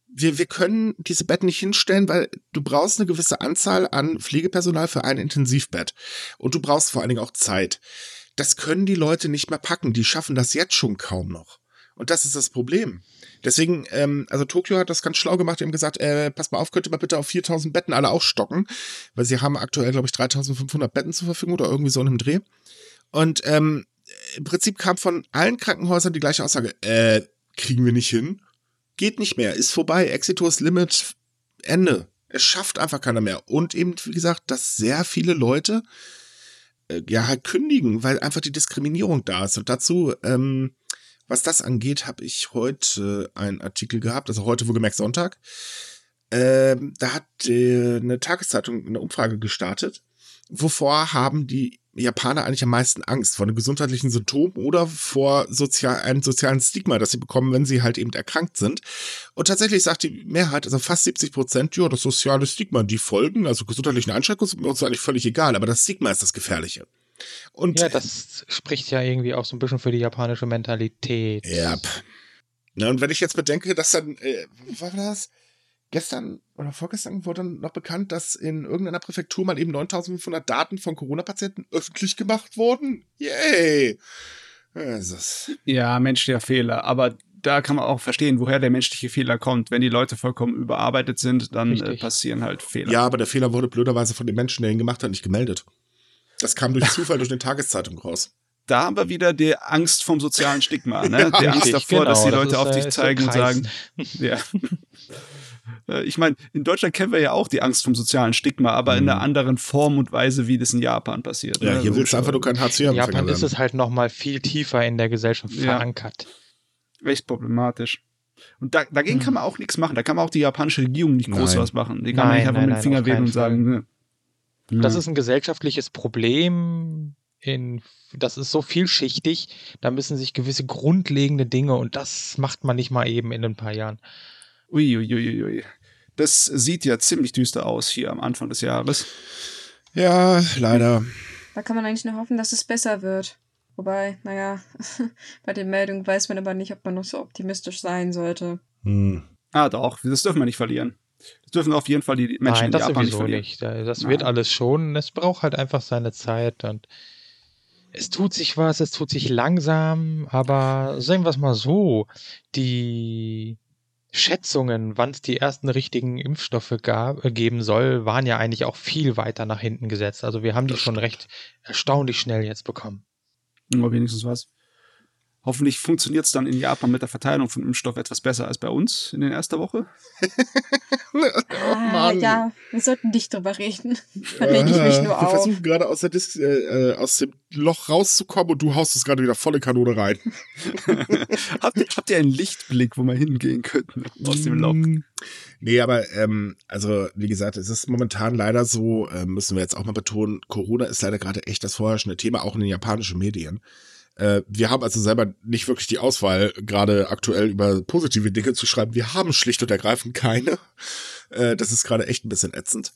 Wir, wir können diese Betten nicht hinstellen, weil du brauchst eine gewisse Anzahl an Pflegepersonal für ein Intensivbett. Und du brauchst vor allen Dingen auch Zeit. Das können die Leute nicht mehr packen. Die schaffen das jetzt schon kaum noch. Und das ist das Problem. Deswegen, ähm, also Tokio hat das ganz schlau gemacht. Die haben gesagt, äh, pass mal auf, könnt ihr mal bitte auf 4000 Betten alle aufstocken, weil sie haben aktuell, glaube ich, 3500 Betten zur Verfügung oder irgendwie so in einem Dreh. Und ähm, im Prinzip kam von allen Krankenhäusern die gleiche Aussage, äh, kriegen wir nicht hin, geht nicht mehr, ist vorbei, Exitus Limit, Ende. Es schafft einfach keiner mehr. Und eben, wie gesagt, dass sehr viele Leute äh, ja halt kündigen, weil einfach die Diskriminierung da ist. Und dazu, ähm, was das angeht, habe ich heute einen Artikel gehabt, also heute wohlgemerkt Sonntag. Ähm, da hat äh, eine Tageszeitung eine Umfrage gestartet. Wovor haben die Japaner eigentlich am meisten Angst? Vor einem gesundheitlichen Symptom oder vor sozial, einem sozialen Stigma, das sie bekommen, wenn sie halt eben erkrankt sind? Und tatsächlich sagt die Mehrheit, also fast 70 Prozent, ja, das soziale Stigma, die Folgen, also gesundheitlichen Einschränkungen sind uns eigentlich völlig egal, aber das Stigma ist das Gefährliche. Und Ja, das spricht ja irgendwie auch so ein bisschen für die japanische Mentalität. Ja. Na, und wenn ich jetzt bedenke, dass dann, äh, was war das? Gestern oder vorgestern wurde dann noch bekannt, dass in irgendeiner Präfektur mal eben 9500 Daten von Corona-Patienten öffentlich gemacht wurden. Yay! Das ist, Ja, menschlicher Fehler. Aber da kann man auch verstehen, woher der menschliche Fehler kommt. Wenn die Leute vollkommen überarbeitet sind, dann äh, passieren halt Fehler. ja, aber der Fehler wurde blöderweise von dem Menschen, der ihn gemacht hat, nicht gemeldet. Das kam durch Zufall durch eine Tageszeitung raus. Da haben wir wieder die Angst vom sozialen Stigma, ne? Ja, Die Angst davor, dass die genau. Leute Das auf ist, dich äh, zeigen und sagen, ja. Äh, Ich meine, in Deutschland kennen wir ja auch die Angst vom sozialen Stigma, aber in Mhm. einer anderen Form und Weise, wie das in Japan passiert. Ja, ne? hier willst du einfach nur kein In Hartz-IV-Empfänger Japan ist es halt noch mal viel tiefer in der Gesellschaft Ja. verankert. Echt problematisch. Und da, dagegen Hm. kann man auch nichts machen. Da kann man auch die japanische Regierung nicht groß Nein. was machen. Die kann man nicht einfach nein, mit dem Finger auf keinen und sagen, ne. Das Ja. ist ein gesellschaftliches Problem. In, das ist so vielschichtig. Da müssen sich gewisse grundlegende Dinge und das macht man nicht mal eben in ein paar Jahren. Uiuiuiui. Ui, ui. Das sieht ja ziemlich düster aus hier am Anfang des Jahres. Ja, leider. Da kann man eigentlich nur hoffen, dass es besser wird. Wobei, naja, bei den Meldungen weiß man aber nicht, ob man noch so optimistisch sein sollte. Hm. Ah, doch, das dürfen wir nicht verlieren. Das dürfen auf jeden Fall die Menschen Nein, in Japan nicht verlieren. nicht. Das Nein. wird alles schon. Es braucht halt einfach seine Zeit und es tut sich was, es tut sich langsam, aber sagen wir es mal so, die Schätzungen, wann es die ersten richtigen Impfstoffe gab, äh, geben soll, waren ja eigentlich auch viel weiter nach hinten gesetzt. Also wir haben die schon recht erstaunlich schnell jetzt bekommen. Aber wenigstens was. Hoffentlich funktioniert es dann in Japan mit der Verteilung von Impfstoff etwas besser als bei uns in der ersten Woche. oh Ah, Mann. ja, wir sollten nicht drüber reden. Da lege ich mich nur Wir auf. versuchen gerade aus, äh, äh, aus dem Loch rauszukommen und du haust es gerade wieder volle Kanone rein. habt, ihr- habt ihr einen Lichtblick, wo wir hingehen könnten aus dem Loch? Mm, Nee, aber ähm, also wie gesagt, es ist momentan leider so, äh, müssen wir jetzt auch mal betonen, Corona ist leider gerade echt das vorherrschende Thema, auch in den japanischen Medien. Äh, wir haben also selber nicht wirklich die Auswahl, gerade aktuell über positive Dinge zu schreiben. Wir haben schlicht und ergreifend keine. Äh, das ist gerade echt ein bisschen ätzend.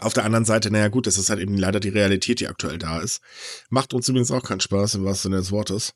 Auf der anderen Seite, naja gut, das ist halt eben leider die Realität, die aktuell da ist. Macht uns übrigens auch keinen Spaß, im wahrsten Sinne des Wortes.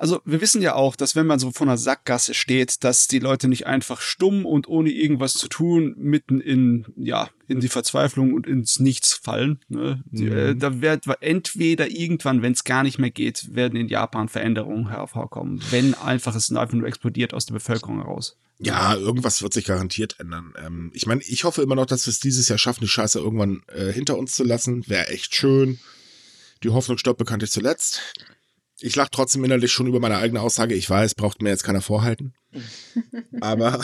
Also wir wissen ja auch, dass wenn man so vor einer Sackgasse steht, dass die Leute nicht einfach stumm und ohne irgendwas zu tun mitten in ja in die Verzweiflung und ins Nichts fallen. Ne? Die, Mhm. äh, da wird entweder irgendwann, wenn es gar nicht mehr geht, werden in Japan Veränderungen hervorkommen, wenn einfach es einfach nur explodiert aus der Bevölkerung heraus. Ja, irgendwas wird sich garantiert ändern. Ähm, ich meine, ich hoffe immer noch, dass wir es dieses Jahr schaffen, die Scheiße irgendwann äh, hinter uns zu lassen. Wäre echt schön. Die Hoffnung stirbt bekanntlich zuletzt. Ich lach trotzdem innerlich schon über meine eigene Aussage. Ich weiß, braucht mir jetzt keiner vorhalten. Aber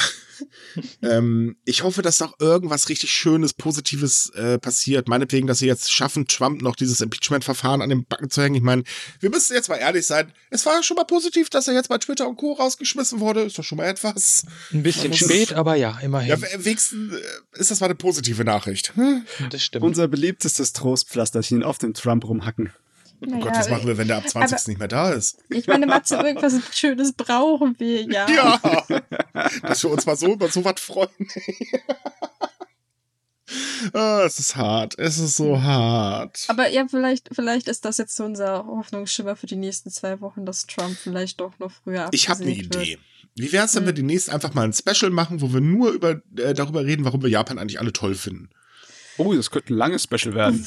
ähm, ich hoffe, dass noch irgendwas richtig Schönes, Positives äh, passiert. Meinetwegen, dass sie jetzt schaffen, Trump noch dieses Impeachment-Verfahren an den Backen zu hängen. Ich meine, wir müssen jetzt mal ehrlich sein. Es war schon mal positiv, dass er jetzt bei Twitter und Co. rausgeschmissen wurde. Ist doch schon mal etwas. Ein bisschen muss- spät, aber ja, immerhin. Ja, wenigstens äh, ist das mal eine positive Nachricht. Hm? das stimmt. Unser beliebtestes Trostpflasterchen auf den Trump rumhacken. Oh Naja, Gott, was machen wir, wenn der ab 20. aber- nicht mehr da ist? Ich meine, Matze, irgendwas Schönes brauchen wir ja. Ja, dass wir uns mal so über so was freuen. ah, es ist hart. Es ist so hart. Aber ja, vielleicht, vielleicht ist das jetzt so unser Hoffnungsschimmer für die nächsten zwei Wochen, dass Trump vielleicht doch noch früher Ich habe eine wird. Idee. Wie wäre es, wenn wir Hm. demnächst einfach mal ein Special machen, wo wir nur über, äh, darüber reden, warum wir Japan eigentlich alle toll finden? Oh, das könnte ein langes Special werden.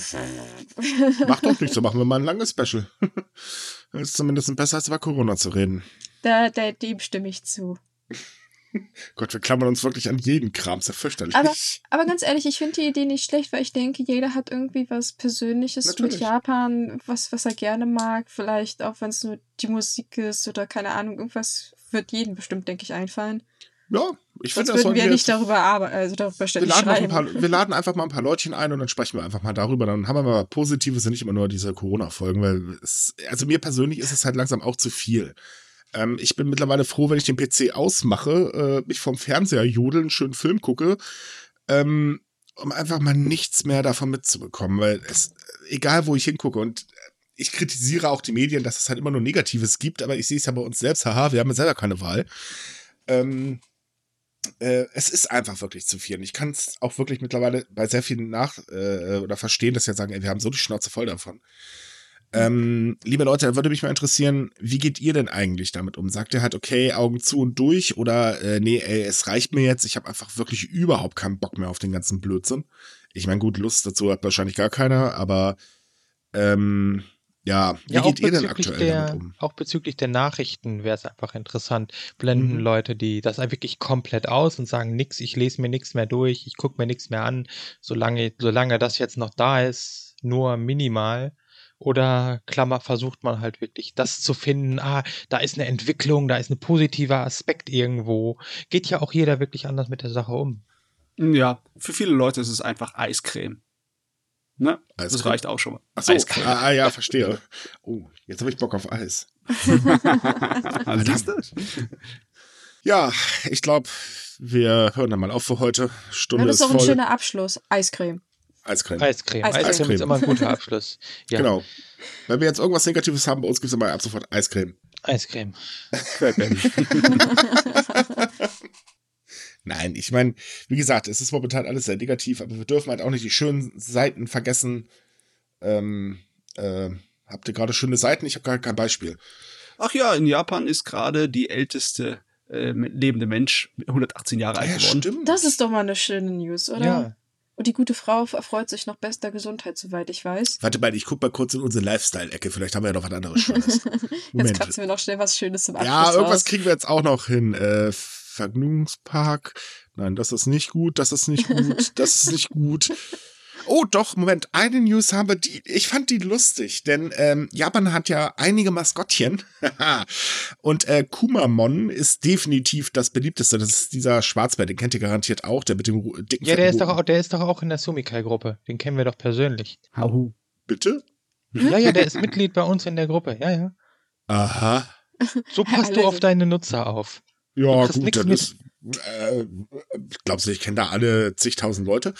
Macht doch nicht so, machen wir mal ein langes Special. Das ist zumindest besser, als über Corona zu reden. Da, da, dem stimme ich zu. Gott, wir klammern uns wirklich an jeden Kram, ist ja fürchterlich. Aber- Aber ganz ehrlich, ich finde die Idee nicht schlecht, weil ich denke, jeder hat irgendwie was Persönliches Natürlich. mit Japan, was, was er gerne mag. Vielleicht auch, wenn es nur die Musik ist oder keine Ahnung, irgendwas wird jedem bestimmt, denke ich, einfallen. ja, ich Sonst finde, würden wir wir nicht darüber arbeiten, also darüber Wir ständig laden, ein schreiben. paar, wir laden einfach mal ein paar Leutchen ein und dann sprechen wir einfach mal darüber. Dann haben wir mal Positives und nicht immer nur diese Corona-Folgen, weil es, also mir persönlich ist es halt langsam auch zu viel. Ähm, ich bin mittlerweile froh, wenn ich den PC ausmache, äh, mich vom Fernseher jodeln, einen schönen Film gucke, ähm, um einfach mal nichts mehr davon mitzubekommen, weil es, egal wo ich hingucke und ich kritisiere auch die Medien, dass es halt immer nur Negatives gibt, aber ich sehe es ja bei uns selbst, haha, wir haben ja selber keine Wahl. Ähm, äh, es ist einfach wirklich zu viel. Und ich kann es auch wirklich mittlerweile bei sehr vielen nach äh, oder verstehen, dass sie sagen, ey, wir haben so die Schnauze voll davon. Ähm, liebe Leute, da würde mich mal interessieren, wie geht ihr denn eigentlich damit um? Sagt ihr halt, okay, Augen zu und durch oder äh, nee, ey, es reicht mir jetzt, ich habe einfach wirklich überhaupt keinen Bock mehr auf den ganzen Blödsinn. Ich meine, gut, Lust dazu hat wahrscheinlich gar keiner, aber ähm, ja, wie Ja, auch geht ihr denn bezüglich, aktuell der, damit um? auch bezüglich der Nachrichten wäre es einfach interessant. Blenden Mhm. Leute, die das wirklich komplett aus und sagen, nix, ich lese mir nichts mehr durch, ich gucke mir nichts mehr an, solange, solange das jetzt noch da ist, nur minimal. Oder Klammer, versucht man halt wirklich das zu finden, ah, da ist eine Entwicklung, da ist ein positiver Aspekt irgendwo. Geht ja auch jeder wirklich anders mit der Sache um. Ja, für viele Leute ist es einfach Eiscreme. Ne? Das Eiscreme? reicht auch schon mal. Ach so, Eiscreme. ah, ah, ja, verstehe. Oh, jetzt habe ich Bock auf Eis. Siehst du? Ja, ich glaube, wir hören dann mal auf für heute. Ja, Stunde das ist ist auch ein voll. schöner Abschluss. Eiscreme. Eiscreme. Eiscreme. Eiscreme. Eiscreme, ist immer ein guter Abschluss. Ja, Genau. Wenn wir jetzt irgendwas Negatives haben, bei uns gibt es immer ab sofort Eiscreme. Eiscreme. Nein, ich meine, wie gesagt, es ist momentan alles sehr negativ, aber wir dürfen halt auch nicht die schönen Seiten vergessen. Ähm, äh, habt ihr gerade schöne Seiten? Ich habe gar kein Beispiel. Ach ja, in Japan ist gerade die älteste äh, lebende Mensch 118 Jahre alt Ja, geworden. stimmt. Das ist doch mal eine schöne News, oder? Ja. Und die gute Frau erfreut sich noch bester Gesundheit, soweit ich weiß. Warte mal, ich guck mal kurz in unsere Lifestyle-Ecke. Vielleicht haben wir ja noch was anderes Schönes. Jetzt du mir noch schnell was Schönes zum Abschluss Ja, irgendwas raus. kriegen wir jetzt auch noch hin. Äh, Vergnügungspark. Nein, das ist nicht gut. Das ist nicht gut. Das ist nicht gut. Oh, doch, Moment. Eine News haben wir, die, ich fand die lustig, denn ähm, Japan hat ja einige Maskottchen. Und äh, Kumamon ist definitiv das beliebteste. Das ist dieser Schwarzbär, den kennt ihr garantiert auch, der mit dem dicken Ja, der ist, doch, auch- der ist doch auch in der Sumikai-Gruppe. Den kennen wir doch persönlich. Hau. Bitte? Ja, ja, der ist Mitglied bei uns in der Gruppe. Ja, ja. Aha. So passt du auf deine Nutzer auf. Ja, gut, das mit. ist. Äh, glaubst du, ich kenne da alle zigtausend Leute?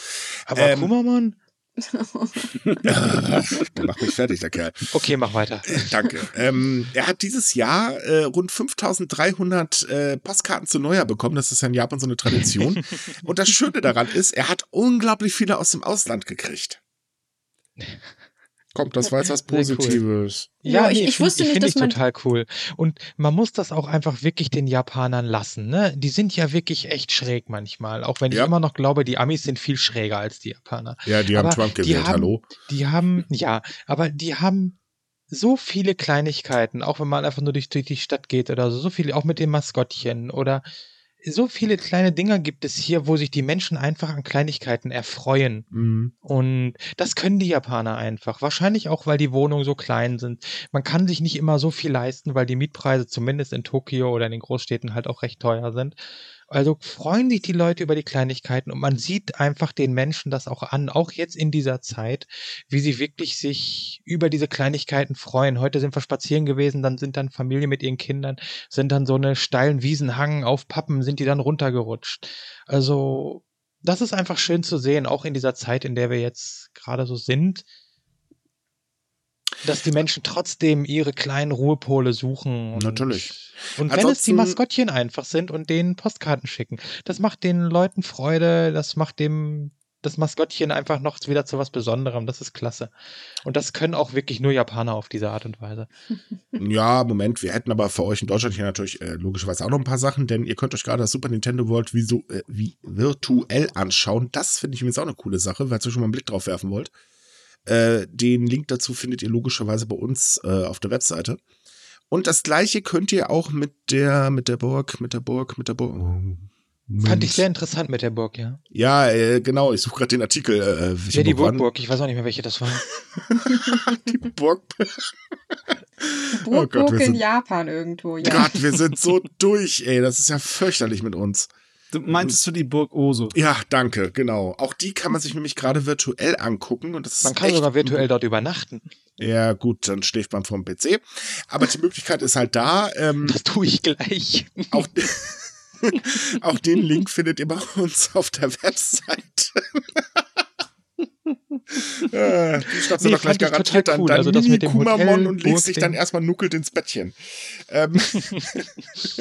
Aber Ähm, Kumamon? der macht mich fertig, der Kerl. Okay, mach weiter. Danke. ähm, er hat dieses Jahr äh, rund 5300 äh, Postkarten zu Neujahr bekommen. Das ist ja in Japan so eine Tradition. Und das Schöne daran ist, er hat unglaublich viele aus dem Ausland gekriegt. Kommt, das war jetzt was Sehr cool. Positives. Ja, ich- ich find- wusste nicht, find dass ich man- total cool. Und man muss das auch einfach wirklich den Japanern lassen. Ne? Die sind ja wirklich echt schräg manchmal. Auch wenn Ja. ich immer noch glaube, die Amis sind viel schräger als die Japaner. Ja, die haben Aber Trump die gewählt, haben- hallo. Die haben, ja, aber die haben so viele Kleinigkeiten, auch wenn man einfach nur durch, durch die Stadt geht oder so, so viele, auch mit dem Maskottchen oder so viele kleine Dinger gibt es hier, wo sich die Menschen einfach an Kleinigkeiten erfreuen. Mhm. Und das können die Japaner einfach. Wahrscheinlich auch, weil die Wohnungen so klein sind. Man kann sich nicht immer so viel leisten, weil die Mietpreise zumindest in Tokio oder in den Großstädten halt auch recht teuer sind. Also freuen sich die Leute über die Kleinigkeiten und man sieht einfach den Menschen das auch an, auch jetzt in dieser Zeit, wie sie wirklich sich über diese Kleinigkeiten freuen. Heute sind wir spazieren gewesen, dann sind dann Familien mit ihren Kindern, sind dann so eine steilen Wiesenhang auf Pappen, sind die dann runtergerutscht. Also das ist einfach schön zu sehen, auch in dieser Zeit, in der wir jetzt gerade so sind, dass die Menschen trotzdem ihre kleinen Ruhepole suchen. Und, Natürlich. Und wenn es die Maskottchen einfach sind und denen Postkarten schicken, das macht den Leuten Freude, das macht dem das Maskottchen einfach noch wieder zu was Besonderem. Das ist klasse. Und das können auch wirklich nur Japaner auf diese Art und Weise. Ja, Moment, wir hätten aber für euch in Deutschland hier natürlich äh, logischerweise auch noch ein paar Sachen, denn ihr könnt euch gerade das Super Nintendo World wie, so, äh, wie virtuell anschauen. Das finde ich übrigens auch eine coole Sache, falls ihr schon mal einen Blick drauf werfen wollt. Äh, den Link dazu findet ihr logischerweise bei uns äh, auf der Webseite. Und das gleiche könnt ihr auch mit der, mit der Burg, mit der Burg, mit der Burg. Oh, Fand ich sehr interessant mit der Burg, ja. Ja, äh, genau, ich suche gerade den Artikel. Äh, Ja, die? Burgburg, ich weiß auch nicht mehr, welche das war. Die Burg. Burg, Gott, Burg wir in sind- Japan irgendwo, ja. Gott, wir sind so durch, ey. Das ist ja fürchterlich mit uns. Du meintest du die Burg Oso? Ja, danke, genau. Auch die kann man sich nämlich gerade virtuell angucken und das ist Man kann echt sogar virtuell dort übernachten. Ja, gut, dann schläft man vom PC. Aber die Möglichkeit ist halt da. Ähm, Das tue ich gleich. auch, auch den Link findet ihr bei uns auf der Website. Äh, die Nee, doch gleich garantiert dann, cool. dann Also das Mini mit dem Kumamon und legst dich dann erstmal nuckelt ins Bettchen. Ähm,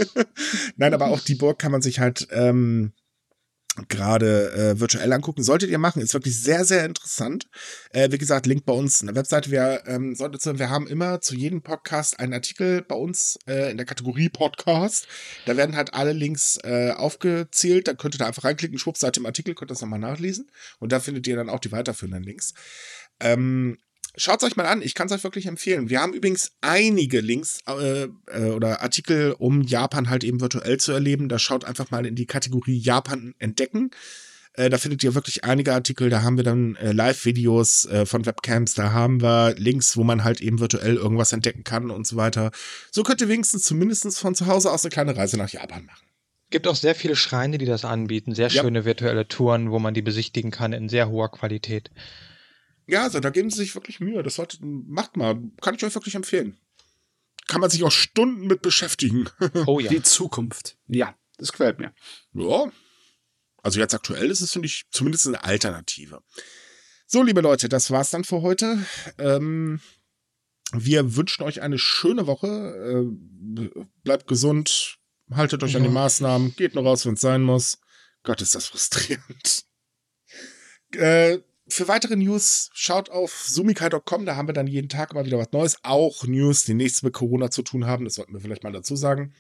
Nein, aber auch die Burg kann man sich halt ähm, gerade äh, virtuell angucken. Solltet ihr machen, ist wirklich sehr, sehr interessant. Äh, wie gesagt, Link bei uns in der Webseite. Wir, ähm, solltet ihr, wir haben immer zu jedem Podcast einen Artikel bei uns äh, in der Kategorie Podcast. Da werden halt alle Links äh, aufgezählt. Da könnt ihr da einfach reinklicken, schwupps, seid im Artikel, könnt ihr das nochmal nachlesen. Und da findet ihr dann auch die weiterführenden Links. Ähm, Schaut euch mal an, ich kann es euch wirklich empfehlen. Wir haben übrigens einige Links äh, äh, oder Artikel, um Japan halt eben virtuell zu erleben. Da schaut einfach mal in die Kategorie Japan entdecken. Äh, da findet ihr wirklich einige Artikel. Da haben wir dann äh, Live-Videos äh, von Webcams. Da haben wir Links, wo man halt eben virtuell irgendwas entdecken kann und so weiter. So könnt ihr wenigstens zumindest von zu Hause aus eine kleine Reise nach Japan machen. Gibt auch sehr viele Schreine, die das anbieten. Sehr Ja. schöne virtuelle Touren, wo man die besichtigen kann in sehr hoher Qualität. Ja, also da geben sie sich wirklich Mühe. Das sollte, macht mal. Kann ich euch wirklich empfehlen. Kann man sich auch Stunden mit beschäftigen. Oh ja. Die Zukunft. Ja, das gefällt mir. Ja. Also jetzt aktuell ist es, finde ich, zumindest eine Alternative. So, liebe Leute, das war's dann für heute. Ähm, wir wünschen euch eine schöne Woche. Äh, bleibt gesund, haltet euch an die Ja. Maßnahmen, geht nur raus, wenn es sein muss. Gott, ist das frustrierend. äh, für weitere News schaut auf sumikai.com, da haben wir dann jeden Tag immer wieder was Neues. Auch News, die nichts mit Corona zu tun haben, das sollten wir vielleicht mal dazu sagen.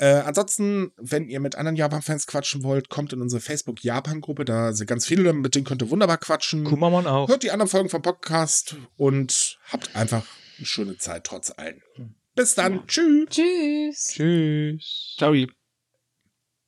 Äh, ansonsten, wenn ihr mit anderen Japan-Fans quatschen wollt, kommt in unsere Facebook-Japan-Gruppe. Da sind ganz viele, mit denen könnt ihr wunderbar quatschen. Kummermann auch. Hört die anderen Folgen vom Podcast und habt einfach eine schöne Zeit trotz allem. Bis dann. Tschüss. Tschüss. Tschüss. Ciao.